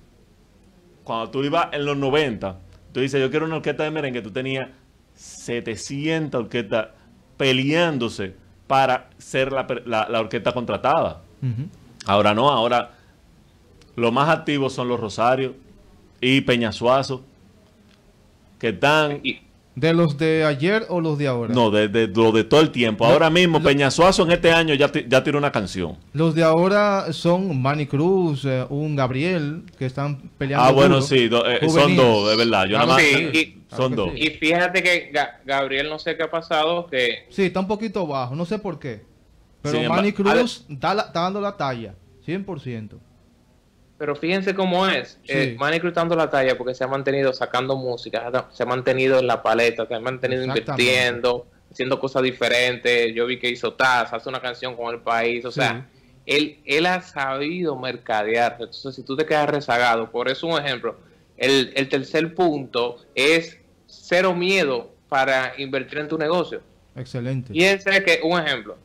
cuando tú ibas en los 90, tú dices, yo quiero una orquesta de merengue, tú tenías 700 orquestas peleándose para ser la, orquesta contratada. Ahora no, ahora los más activos son los Rosarios y Peñasuazo, que están... ¿De los de ayer o los de ahora? No, de, de, lo de todo el tiempo. ahora mismo, Peñasuazo en este año ya, ya tiró una canción. Los de ahora son Manny Cruz, eh, un Gabriel, que están peleando. Ah, bueno, sí, eh, son dos, es verdad. Yo nada y, son dos. Y fíjate que Gabriel no sé qué ha pasado, que... Sí, está un poquito bajo, no sé por qué. Pero Manny Cruz está, está dando la talla, 100%. Pero fíjense cómo es. Eh, cruzando la talla porque se ha mantenido sacando música, se ha mantenido en la paleta, se ha mantenido invirtiendo, haciendo cosas diferentes. Yo vi que hizo Taz, hace una canción con el país. O sea, él, él ha sabido mercadear. Entonces, si tú te quedas rezagado, por eso un ejemplo, el, el tercer punto es cero miedo para invertir en tu negocio. Excelente. Fíjense que, un ejemplo,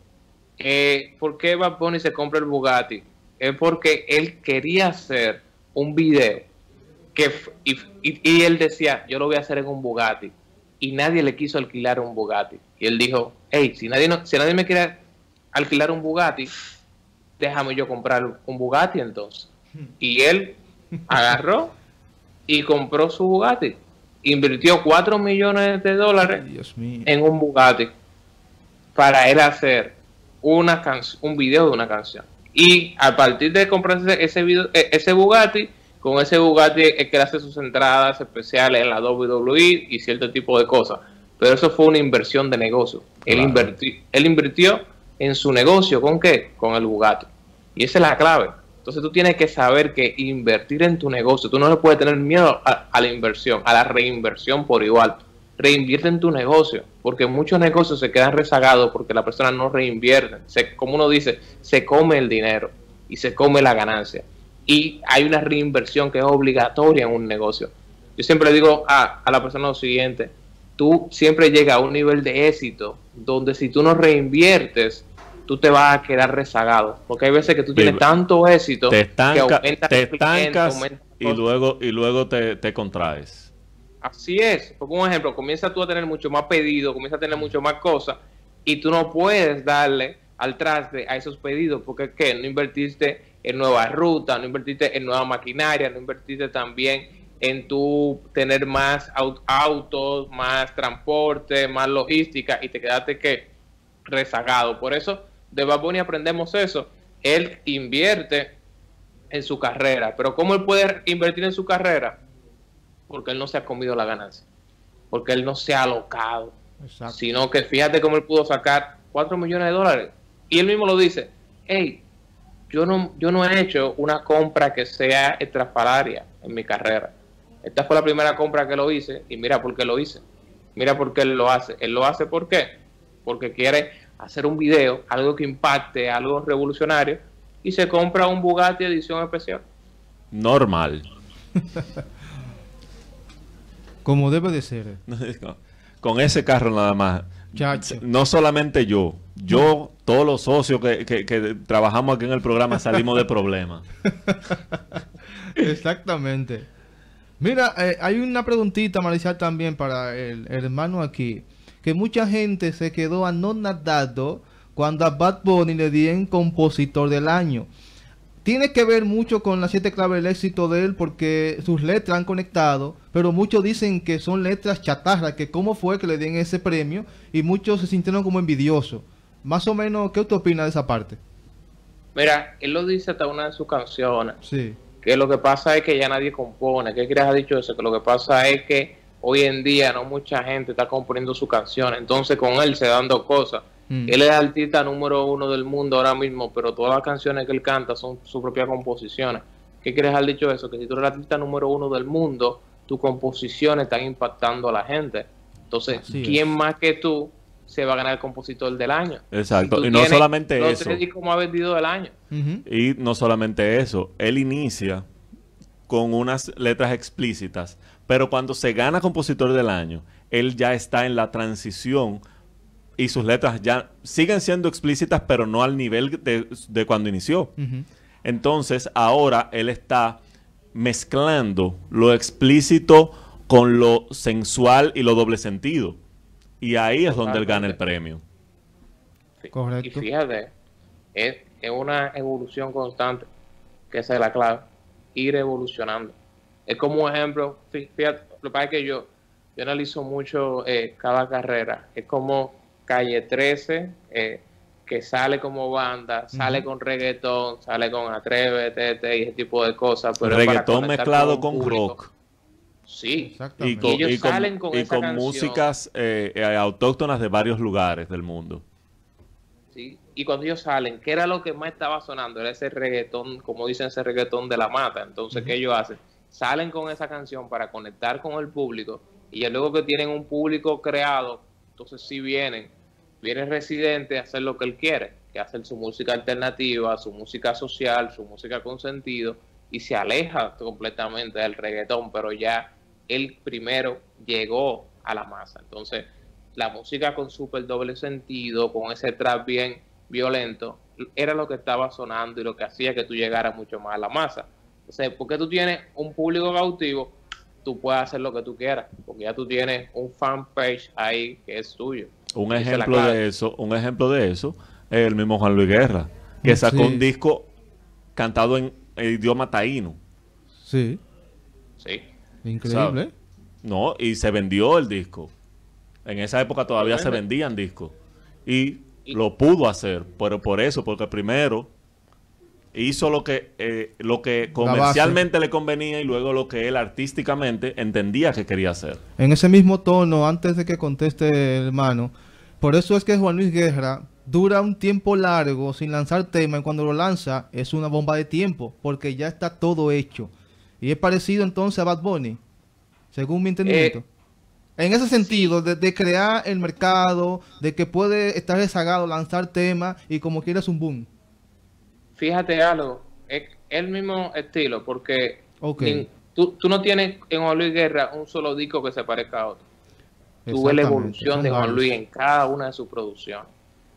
eh, ¿por qué Bad Bunny se compra el Bugatti? Es porque él quería ser un video que y, él decía, yo lo voy a hacer en un Bugatti. Y nadie le quiso alquilar un Bugatti. Y él dijo, hey, si nadie, no, si nadie me quiere alquilar un Bugatti, déjame yo comprar un Bugatti entonces. Y él agarró y compró su Bugatti. Invirtió 4 millones de dólares en un Bugatti para él hacer una un video de una canción. Y a partir de comprarse ese, video, e, ese Bugatti, con ese Bugatti es que hace sus entradas especiales en la WWE y cierto tipo de cosas. Pero eso fue una inversión de negocio. Él, invirtió, él invirtió en su negocio, ¿con qué? Con el Bugatti. Y esa es la clave. Entonces tú tienes que saber que invertir en tu negocio, tú no le puedes tener miedo a, la inversión, a la reinversión por igual. Reinvierte en tu negocio, porque muchos negocios se quedan rezagados porque la persona no reinvierte. Se, como uno dice, se come el dinero y se come la ganancia. Y hay una reinversión que es obligatoria en un negocio. Yo siempre digo a, a la persona lo siguiente, tú siempre llegas a un nivel de éxito donde si tú no reinviertes, tú te vas a quedar rezagado. Porque hay veces que tú tienes tanto éxito te que aumenta te estancas y luego, y luego te, contraes. Así es. Por un ejemplo, comienza tú a tener mucho más pedido, comienza a tener mucho más cosas y tú no puedes darle al traste a esos pedidos porque ¿qué? no invertiste en nuevas rutas, no invertiste en nueva maquinaria, no invertiste también en tu tener más autos, más transporte, más logística y te quedaste que rezagado. Por eso de Bad aprendemos eso. Él invierte en su carrera. Pero ¿cómo él puede invertir en su carrera? Porque él no se ha comido la ganancia. Porque él no se ha alocado. Sino que fíjate cómo él pudo sacar 4 millones de dólares. Y él mismo lo dice. Hey, yo no, yo no he hecho una compra que sea estrafalaria en mi carrera. Esta fue la primera compra que lo hice. Y mira por qué lo hice. Mira por qué él lo hace. Él lo hace ¿por qué? Porque quiere hacer un video, algo que impacte, algo revolucionario, y se compra un Bugatti edición especial. Normal. Como debe de ser. Con ese carro nada más. No solamente yo, yo, todos los socios que, trabajamos aquí en el programa salimos de problemas. Exactamente. Mira, eh, hay una preguntita, Maricial, también para el hermano aquí que mucha gente se quedó anonadado cuando a Bad Bunny le dieron compositor del año. Tiene que ver mucho con las siete claves del éxito de él porque sus letras han conectado, pero muchos dicen que son letras chatarras, que cómo fue que le den ese premio y muchos se sintieron como envidiosos. Más o menos, ¿qué usted opina de esa parte? Mira, él lo dice hasta una de sus canciones. Sí. Que lo que pasa es que ya nadie compone. ¿Qué quieres ha dicho eso? Que lo que pasa es que hoy en día no mucha gente está componiendo su canción, entonces con él se dan dos cosas. Mm. Él es el artista número uno del mundo ahora mismo, pero todas las canciones que él canta son sus propias composiciones. ¿Qué quieres haber dicho eso? Que si tú eres el artista número uno del mundo, tus composiciones están impactando a la gente. Entonces, ¿quién más que tú se va a ganar el compositor del año? Exacto, y no solamente los eso. Tres discos ha vendido del año. Y no solamente eso, él inicia con unas letras explícitas pero cuando se gana compositor del año, él ya está en la transición y sus letras ya siguen siendo explícitas, pero no al nivel de, cuando inició. Entonces, ahora él está mezclando lo explícito con lo sensual y lo doble sentido. Y ahí es donde él gana el premio. Correcto. Y fíjate, es, es una evolución constante, que esa es la clave, ir evolucionando. Es como un ejemplo, fíjate, lo que pasa es que yo, yo analizo mucho eh, cada carrera. Es como Calle 13, eh, que sale como banda, sale con reggaetón, sale con Atrévete y ese tipo de cosas. Pero reggaetón mezclado con, rock. Sí, y con, ellos salen con, y con músicas eh, autóctonas de varios lugares del mundo. Sí, y cuando ellos salen, ¿qué era lo que más estaba sonando? Era ese reggaetón, como dicen, ese reggaetón de la mata. Entonces, ¿qué ellos hacen? salen con esa canción para conectar con el público y ya luego que tienen un público creado, entonces sí vienen, viene Residente a hacer lo que él quiere, que hacer su música alternativa, su música social, su música con sentido y se aleja completamente del reggaetón, pero ya él primero llegó a la masa. Entonces, la música con súper doble sentido, con ese trap bien violento, era lo que estaba sonando y lo que hacía que tú llegaras mucho más a la masa. Sea, porque tú tienes un público cautivo, tú puedes hacer lo que tú quieras, porque ya tú tienes un fanpage ahí que es tuyo. Un ejemplo de eso, un ejemplo de eso es el mismo Juan Luis Guerra, que sacó un disco cantado en idioma taíno. Sí. Sí. Increíble. no, y se vendió el disco. En esa época todavía se vendían discos. Y, lo pudo hacer, pero por eso, porque primero hizo lo que eh, lo que comercialmente le convenía y luego lo que él artísticamente entendía que quería hacer. En ese mismo tono, antes de que conteste hermano, por eso es que Juan Luis Guerra dura un tiempo largo sin lanzar tema y cuando lo lanza es una bomba de tiempo porque ya está todo hecho. Y es parecido entonces a Bad Bunny, según mi entendimiento. Eh, en ese sentido, de, crear el mercado, de que puede estar rezagado, lanzar temas y como quieras un boom. Fíjate algo, es el mismo estilo, porque tú, no tienes en Juan Luis Guerra un solo disco que se parezca a otro. Tú ves la evolución de Juan Luis en cada una de sus producciones.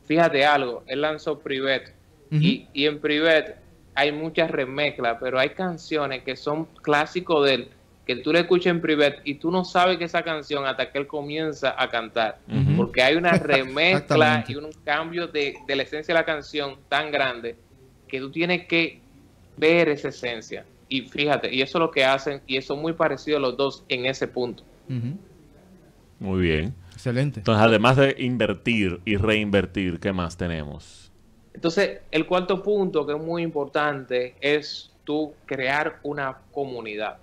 Fíjate algo, él lanzó Privet y, y en Privet hay muchas remezclas, pero hay canciones que son clásicos de él que tú le escuches en privé y tú no sabes que esa canción hasta que él comienza a cantar, porque hay una remezcla y un cambio de, la esencia de la canción tan grande que tú tienes que ver esa esencia. Y fíjate, y eso es lo que hacen, y eso es muy parecido a los dos en ese punto. Muy bien. Excelente. Entonces, además de invertir y reinvertir, ¿qué más tenemos? Entonces, el cuarto punto que es muy importante es tú crear una comunidad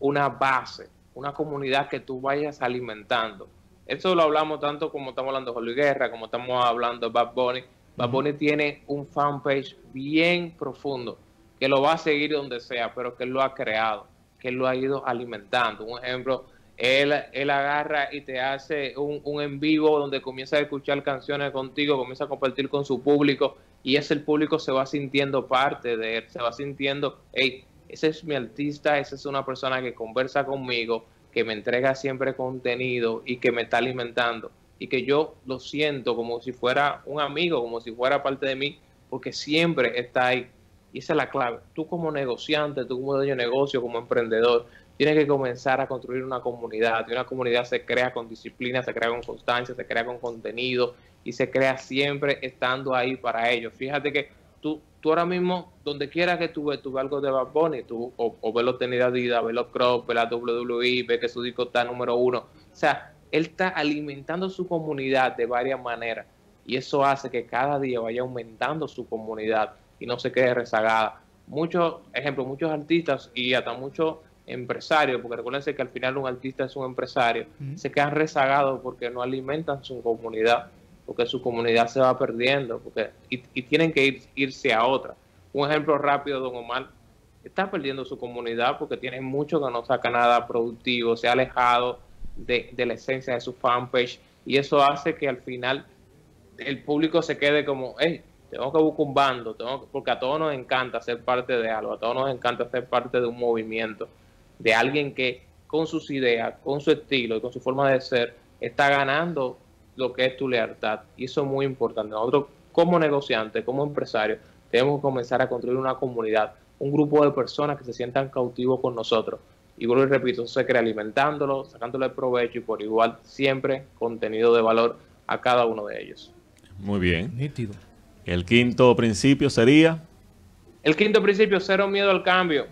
una base, una comunidad que tú vayas alimentando. Eso lo hablamos tanto como estamos hablando de Julio Guerra, como estamos hablando de Bad Bunny. Bad Bunny tiene un fanpage bien profundo, que lo va a seguir donde sea, pero que él lo ha creado, que lo ha ido alimentando. Un ejemplo, él, él agarra y te hace un, un en vivo donde comienza a escuchar canciones contigo, comienza a compartir con su público y ese el público se va sintiendo parte de él, se va sintiendo, hey, ese es mi artista, esa es una persona que conversa conmigo, que me entrega siempre contenido y que me está alimentando. Y que yo lo siento como si fuera un amigo, como si fuera parte de mí, porque siempre está ahí. Y esa es la clave. Tú como negociante, tú como dueño de negocio, como emprendedor, tienes que comenzar a construir una comunidad. Y una comunidad se crea con disciplina, se crea con constancia, se crea con contenido y se crea siempre estando ahí para ellos. Fíjate que tú, tú ahora mismo, donde quiera que tú ves, tú ves algo de Bad Bunny, tú, o, o ves los Tenida Adidas, ves los Crocs, ves la WWE, ves que su disco está número uno. O sea, él está alimentando su comunidad de varias maneras. Y eso hace que cada día vaya aumentando su comunidad y no se quede rezagada. Muchos, ejemplo, muchos artistas y hasta muchos empresarios, porque recuérdense que al final un artista es un empresario, se quedan rezagados porque no alimentan su comunidad porque su comunidad se va perdiendo porque y, tienen que ir, irse a otra. Un ejemplo rápido, don Omar, está perdiendo su comunidad porque tiene mucho que no saca nada productivo, se ha alejado de, la esencia de su fanpage y eso hace que al final el público se quede como, hey, tengo que buscar un bando, tengo porque a todos nos encanta ser parte de algo, a todos nos encanta ser parte de un movimiento, de alguien que con sus ideas, con su estilo y con su forma de ser, está ganando lo que es tu lealtad. Y eso es muy importante. Nosotros como negociantes, como empresarios, tenemos que comenzar a construir una comunidad, un grupo de personas que se sientan cautivos con nosotros. Y vuelvo y repito, eso se crea alimentándolo, sacándole el provecho y por igual siempre contenido de valor a cada uno de ellos. Muy bien. Nítido. El quinto principio sería... El quinto principio, cero miedo al cambio.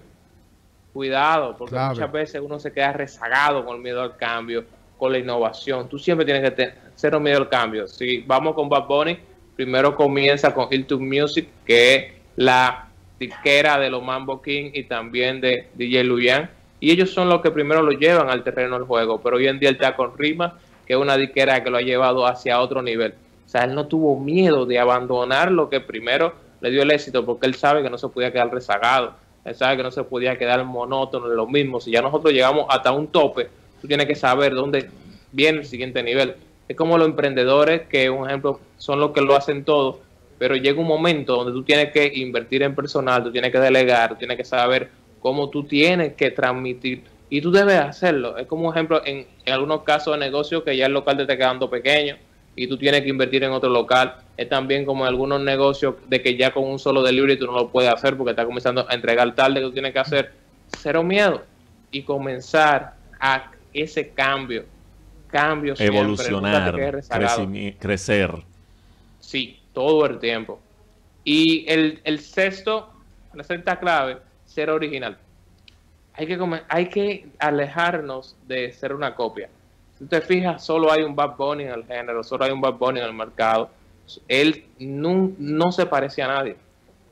Cuidado, porque muchas veces uno se queda rezagado con el miedo al cambio, con la innovación. Tú siempre tienes que tener cero miedo al cambio. Si vamos con Bad Bunny, primero comienza con Hilton Music, que es la disquera de los Mambo King y también de DJ Luyan. Y ellos son los que primero lo llevan al terreno del juego. Pero hoy en día él está con Rima, que es una disquera que lo ha llevado hacia otro nivel. O sea, él no tuvo miedo de abandonar lo que primero le dio el éxito, porque él sabe que no se podía quedar rezagado. Él sabe que no se podía quedar monótono en lo mismo. Si ya nosotros llegamos hasta un tope, tú tienes que saber dónde viene el siguiente nivel. Es como los emprendedores, que un ejemplo son los que lo hacen todo, pero llega un momento donde tú tienes que invertir en personal, tú tienes que delegar, tú tienes que saber cómo tú tienes que transmitir y tú debes hacerlo. Es como un ejemplo en, algunos casos de negocio que ya el local te está quedando pequeño, y tú tienes que invertir en otro local. Es también como algunos negocios de que ya con un solo delivery tú no lo puedes hacer porque está comenzando a entregar tarde que tú tienes que hacer. Cero miedo y comenzar a ese cambio. Cambio Evolucionar, crecer. Sí, todo el tiempo. Y el, el sexto, la sexta clave, ser original. Hay que, hay que alejarnos de ser una copia. Si te fijas, solo hay un Bad Bunny en el género, solo hay un Bad Bunny en el mercado. Él no, no se parece a nadie.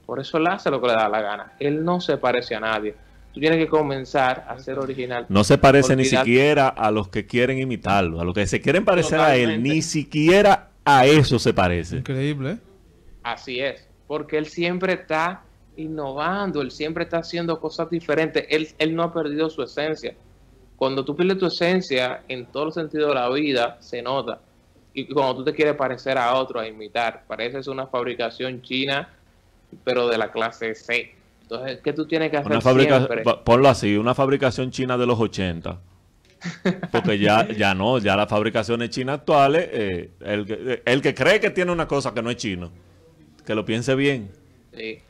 Por eso él hace lo que le da la gana. Él no se parece a nadie. Tú tienes que comenzar a ser original. No se parece ni siquiera a los que quieren imitarlo, a los que se quieren parecer a él, ni siquiera a eso se parece. Increíble. Así es, porque él siempre está innovando, él siempre está haciendo cosas diferentes, él, él no ha perdido su esencia. Cuando tú pierdes tu esencia en todos los sentidos de la vida, se nota. Y cuando tú te quieres parecer a otro, a imitar, pareces una fabricación china, pero de la clase C. Entonces, ¿qué tú tienes que hacer siempre? Ponlo así, una fabricación china de los 80. Porque ya, ya no, ya las fabricaciones chinas actuales, eh, el, el, que cree que tiene una cosa que no es chino, que lo piense bien. Sí.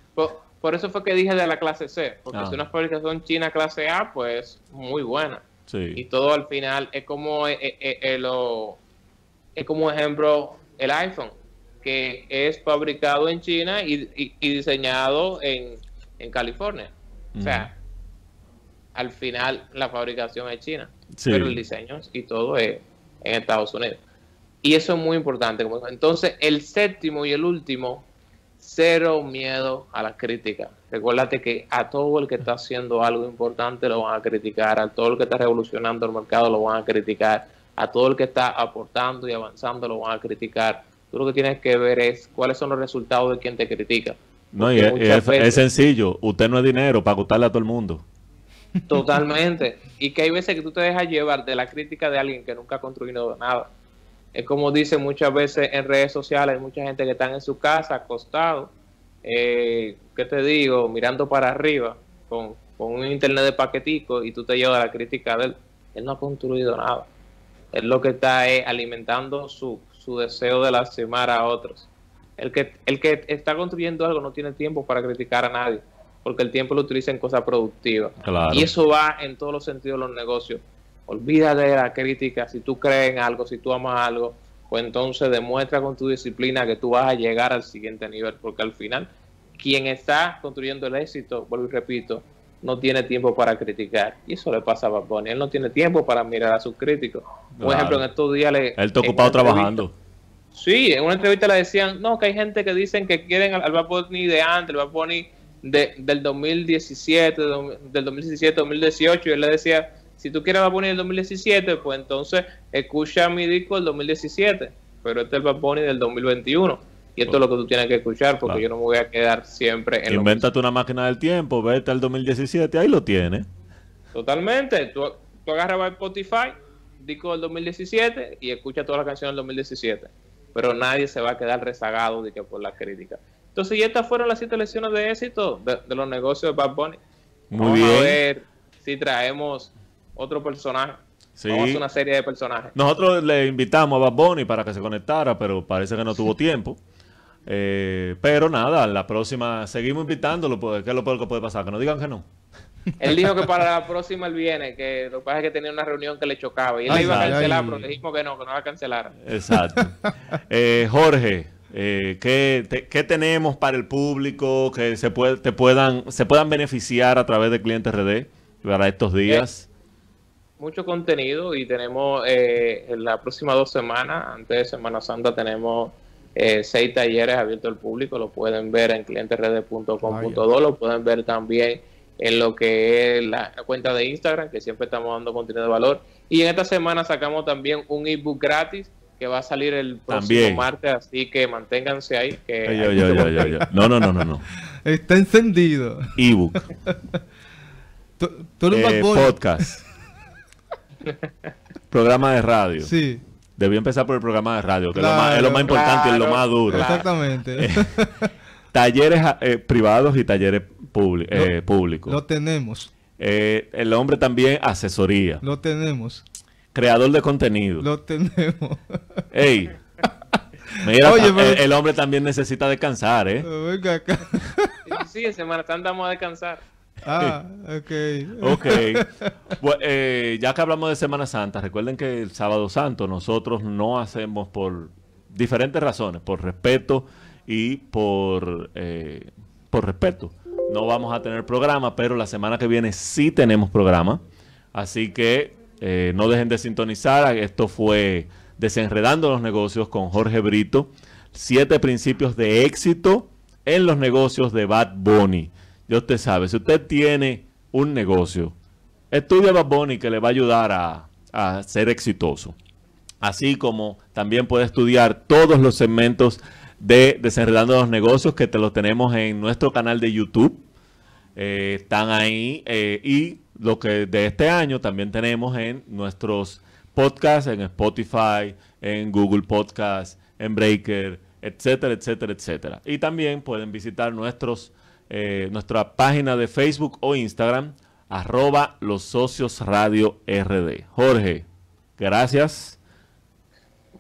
Por, eso fue que dije de la clase C, porque ah. si una fabricación china clase A, pues muy buena. Y todo al final es como, eh, eh, eh, lo, es como ejemplo el iPhone, que es fabricado en China y, diseñado en, California. O sea, al final la fabricación es china, pero el diseño y todo es en Estados Unidos. Y eso es muy importante. Entonces, el séptimo y el último, cero miedo a la crítica. Recuérdate que a todo el que está haciendo algo importante lo van a criticar, a todo el que está revolucionando el mercado lo van a criticar, a todo el que está aportando y avanzando lo van a criticar. Tú lo que tienes que ver es cuáles son los resultados de quien te critica. No, y es, sencillo, usted no es dinero para gustarle a todo el mundo. Totalmente. Y que hay veces que tú te dejas llevar de la crítica de alguien que nunca ha construido nada. Es como dicen muchas veces en redes sociales, hay mucha gente que está en su casa acostado, eh, ¿qué te digo? Mirando para arriba con, un internet de paquetico y tú te llevas la crítica de él. Él no ha construido nada. Él lo que está es alimentando su, su deseo de lastimar a otros. El que, el que está construyendo algo no tiene tiempo para criticar a nadie, porque el tiempo lo utiliza en cosas productivas. Y eso va en todos los sentidos de los negocios. Olvídate de la crítica. Si tú crees en algo, si tú amas algo, pues entonces demuestra con tu disciplina que tú vas a llegar al siguiente nivel, porque al final quien está construyendo el éxito, vuelvo y repito, no tiene tiempo para criticar. Y eso le pasa a Bad Él no tiene tiempo para mirar a sus críticos. Por ejemplo, en estos días le... Él está ocupado trabajando. Sí, en una entrevista le decían, no, que hay gente que dicen que quieren al, Bad Bunny de antes, el Bad Bunny de, del 2017, del 2017-2018, y él le decía, si tú quieres Bad el 2017, pues entonces escucha mi disco del 2017, pero este es el Bad Bunny del 2021. Y esto es lo que tú tienes que escuchar porque yo no me voy a quedar siempre en Invéntate una máquina del tiempo, vete al 2017, ahí lo tienes. Totalmente. Tú, tú agarras Spotify, disco del 2017 y escucha todas las canciones del 2017. Pero nadie se va a quedar rezagado de que por la crítica. Entonces, y estas fueron las siete lecciones de éxito de, los negocios de Bad Bunny. Muy bien. a ver si traemos otro personaje. Vamos a hacer una serie de personajes. Nosotros le invitamos a Bad Bunny para que se conectara, pero parece que no tuvo tiempo. Eh, pero nada, la próxima seguimos invitándolo, porque ¿qué es lo peor que puede pasar? Que no digan que no. Él dijo que para la próxima él viene, que lo que pasa es que tenía una reunión que le chocaba y él la iba a cancelar, pero le dijimos que no, que no la cancelara. Exacto. Eh, Jorge, eh, ¿qué, ¿qué, tenemos para el público que se, puede, te puedan, se puedan beneficiar a través de Clientes RD para estos días? Mucho contenido y tenemos eh, en las próximas dos semanas, antes de Semana Santa, tenemos eh, seis talleres abiertos al público. Lo pueden ver en clienteredes.com.do, lo pueden ver también en lo que es la cuenta de Instagram, que siempre estamos dando contenido de valor. Y en esta semana sacamos también un ebook gratis que va a salir el próximo martes, así que manténganse ahí. Que no, no, no, no, no. Está encendido. Ebook. eh, podcast. programa de radio. Sí. Debí empezar por el programa de radio, que es, lo más, importante y es lo más duro. Exactamente. talleres eh, privados y talleres eh, públicos. Lo tenemos. Eh, el hombre también asesoría. Lo tenemos. Creador de contenido. Lo tenemos. Ey, Mira, el, hombre también necesita descansar, ¿eh? Venga acá. Sí, en Semana Santa vamos a descansar. Ah, ok. Ok. Eh, ya que hablamos de Semana Santa, recuerden que el Sábado Santo nosotros no hacemos por diferentes razones, por respeto y por, eh, por respeto. No vamos a tener programa, pero la semana que viene sí tenemos programa. Así que eh, no dejen de sintonizar. Esto fue Desenredando los Negocios con Jorge Brito. Siete principios de éxito en los negocios de Bad Bunny. Ya usted sabe, si usted tiene un negocio, estudia Bad Bunny que le va a ayudar a, a ser exitoso. Así como también puede estudiar todos los segmentos de Desenredando los Negocios que te los tenemos en nuestro canal de YouTube. Eh, están ahí eh, y lo que de este año también tenemos en nuestros podcasts, en Spotify, en Google Podcasts, en Breaker, etcétera, etcétera, etcétera. Y también pueden visitar nuestros, eh, nuestra página de Facebook o Instagram, arroba los socios radio RD. Jorge, gracias.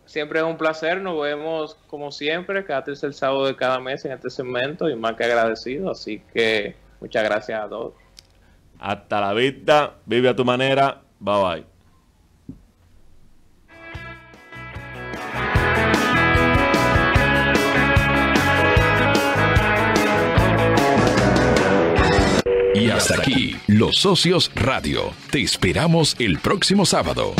Siempre es un placer, nos vemos como siempre, cada tercer sábado de cada mes en este segmento y más que agradecido, así que muchas gracias a todos. Hasta la vista, vive a tu manera, bye bye. Y hasta aquí, Los Socios Radio. Te esperamos el próximo sábado.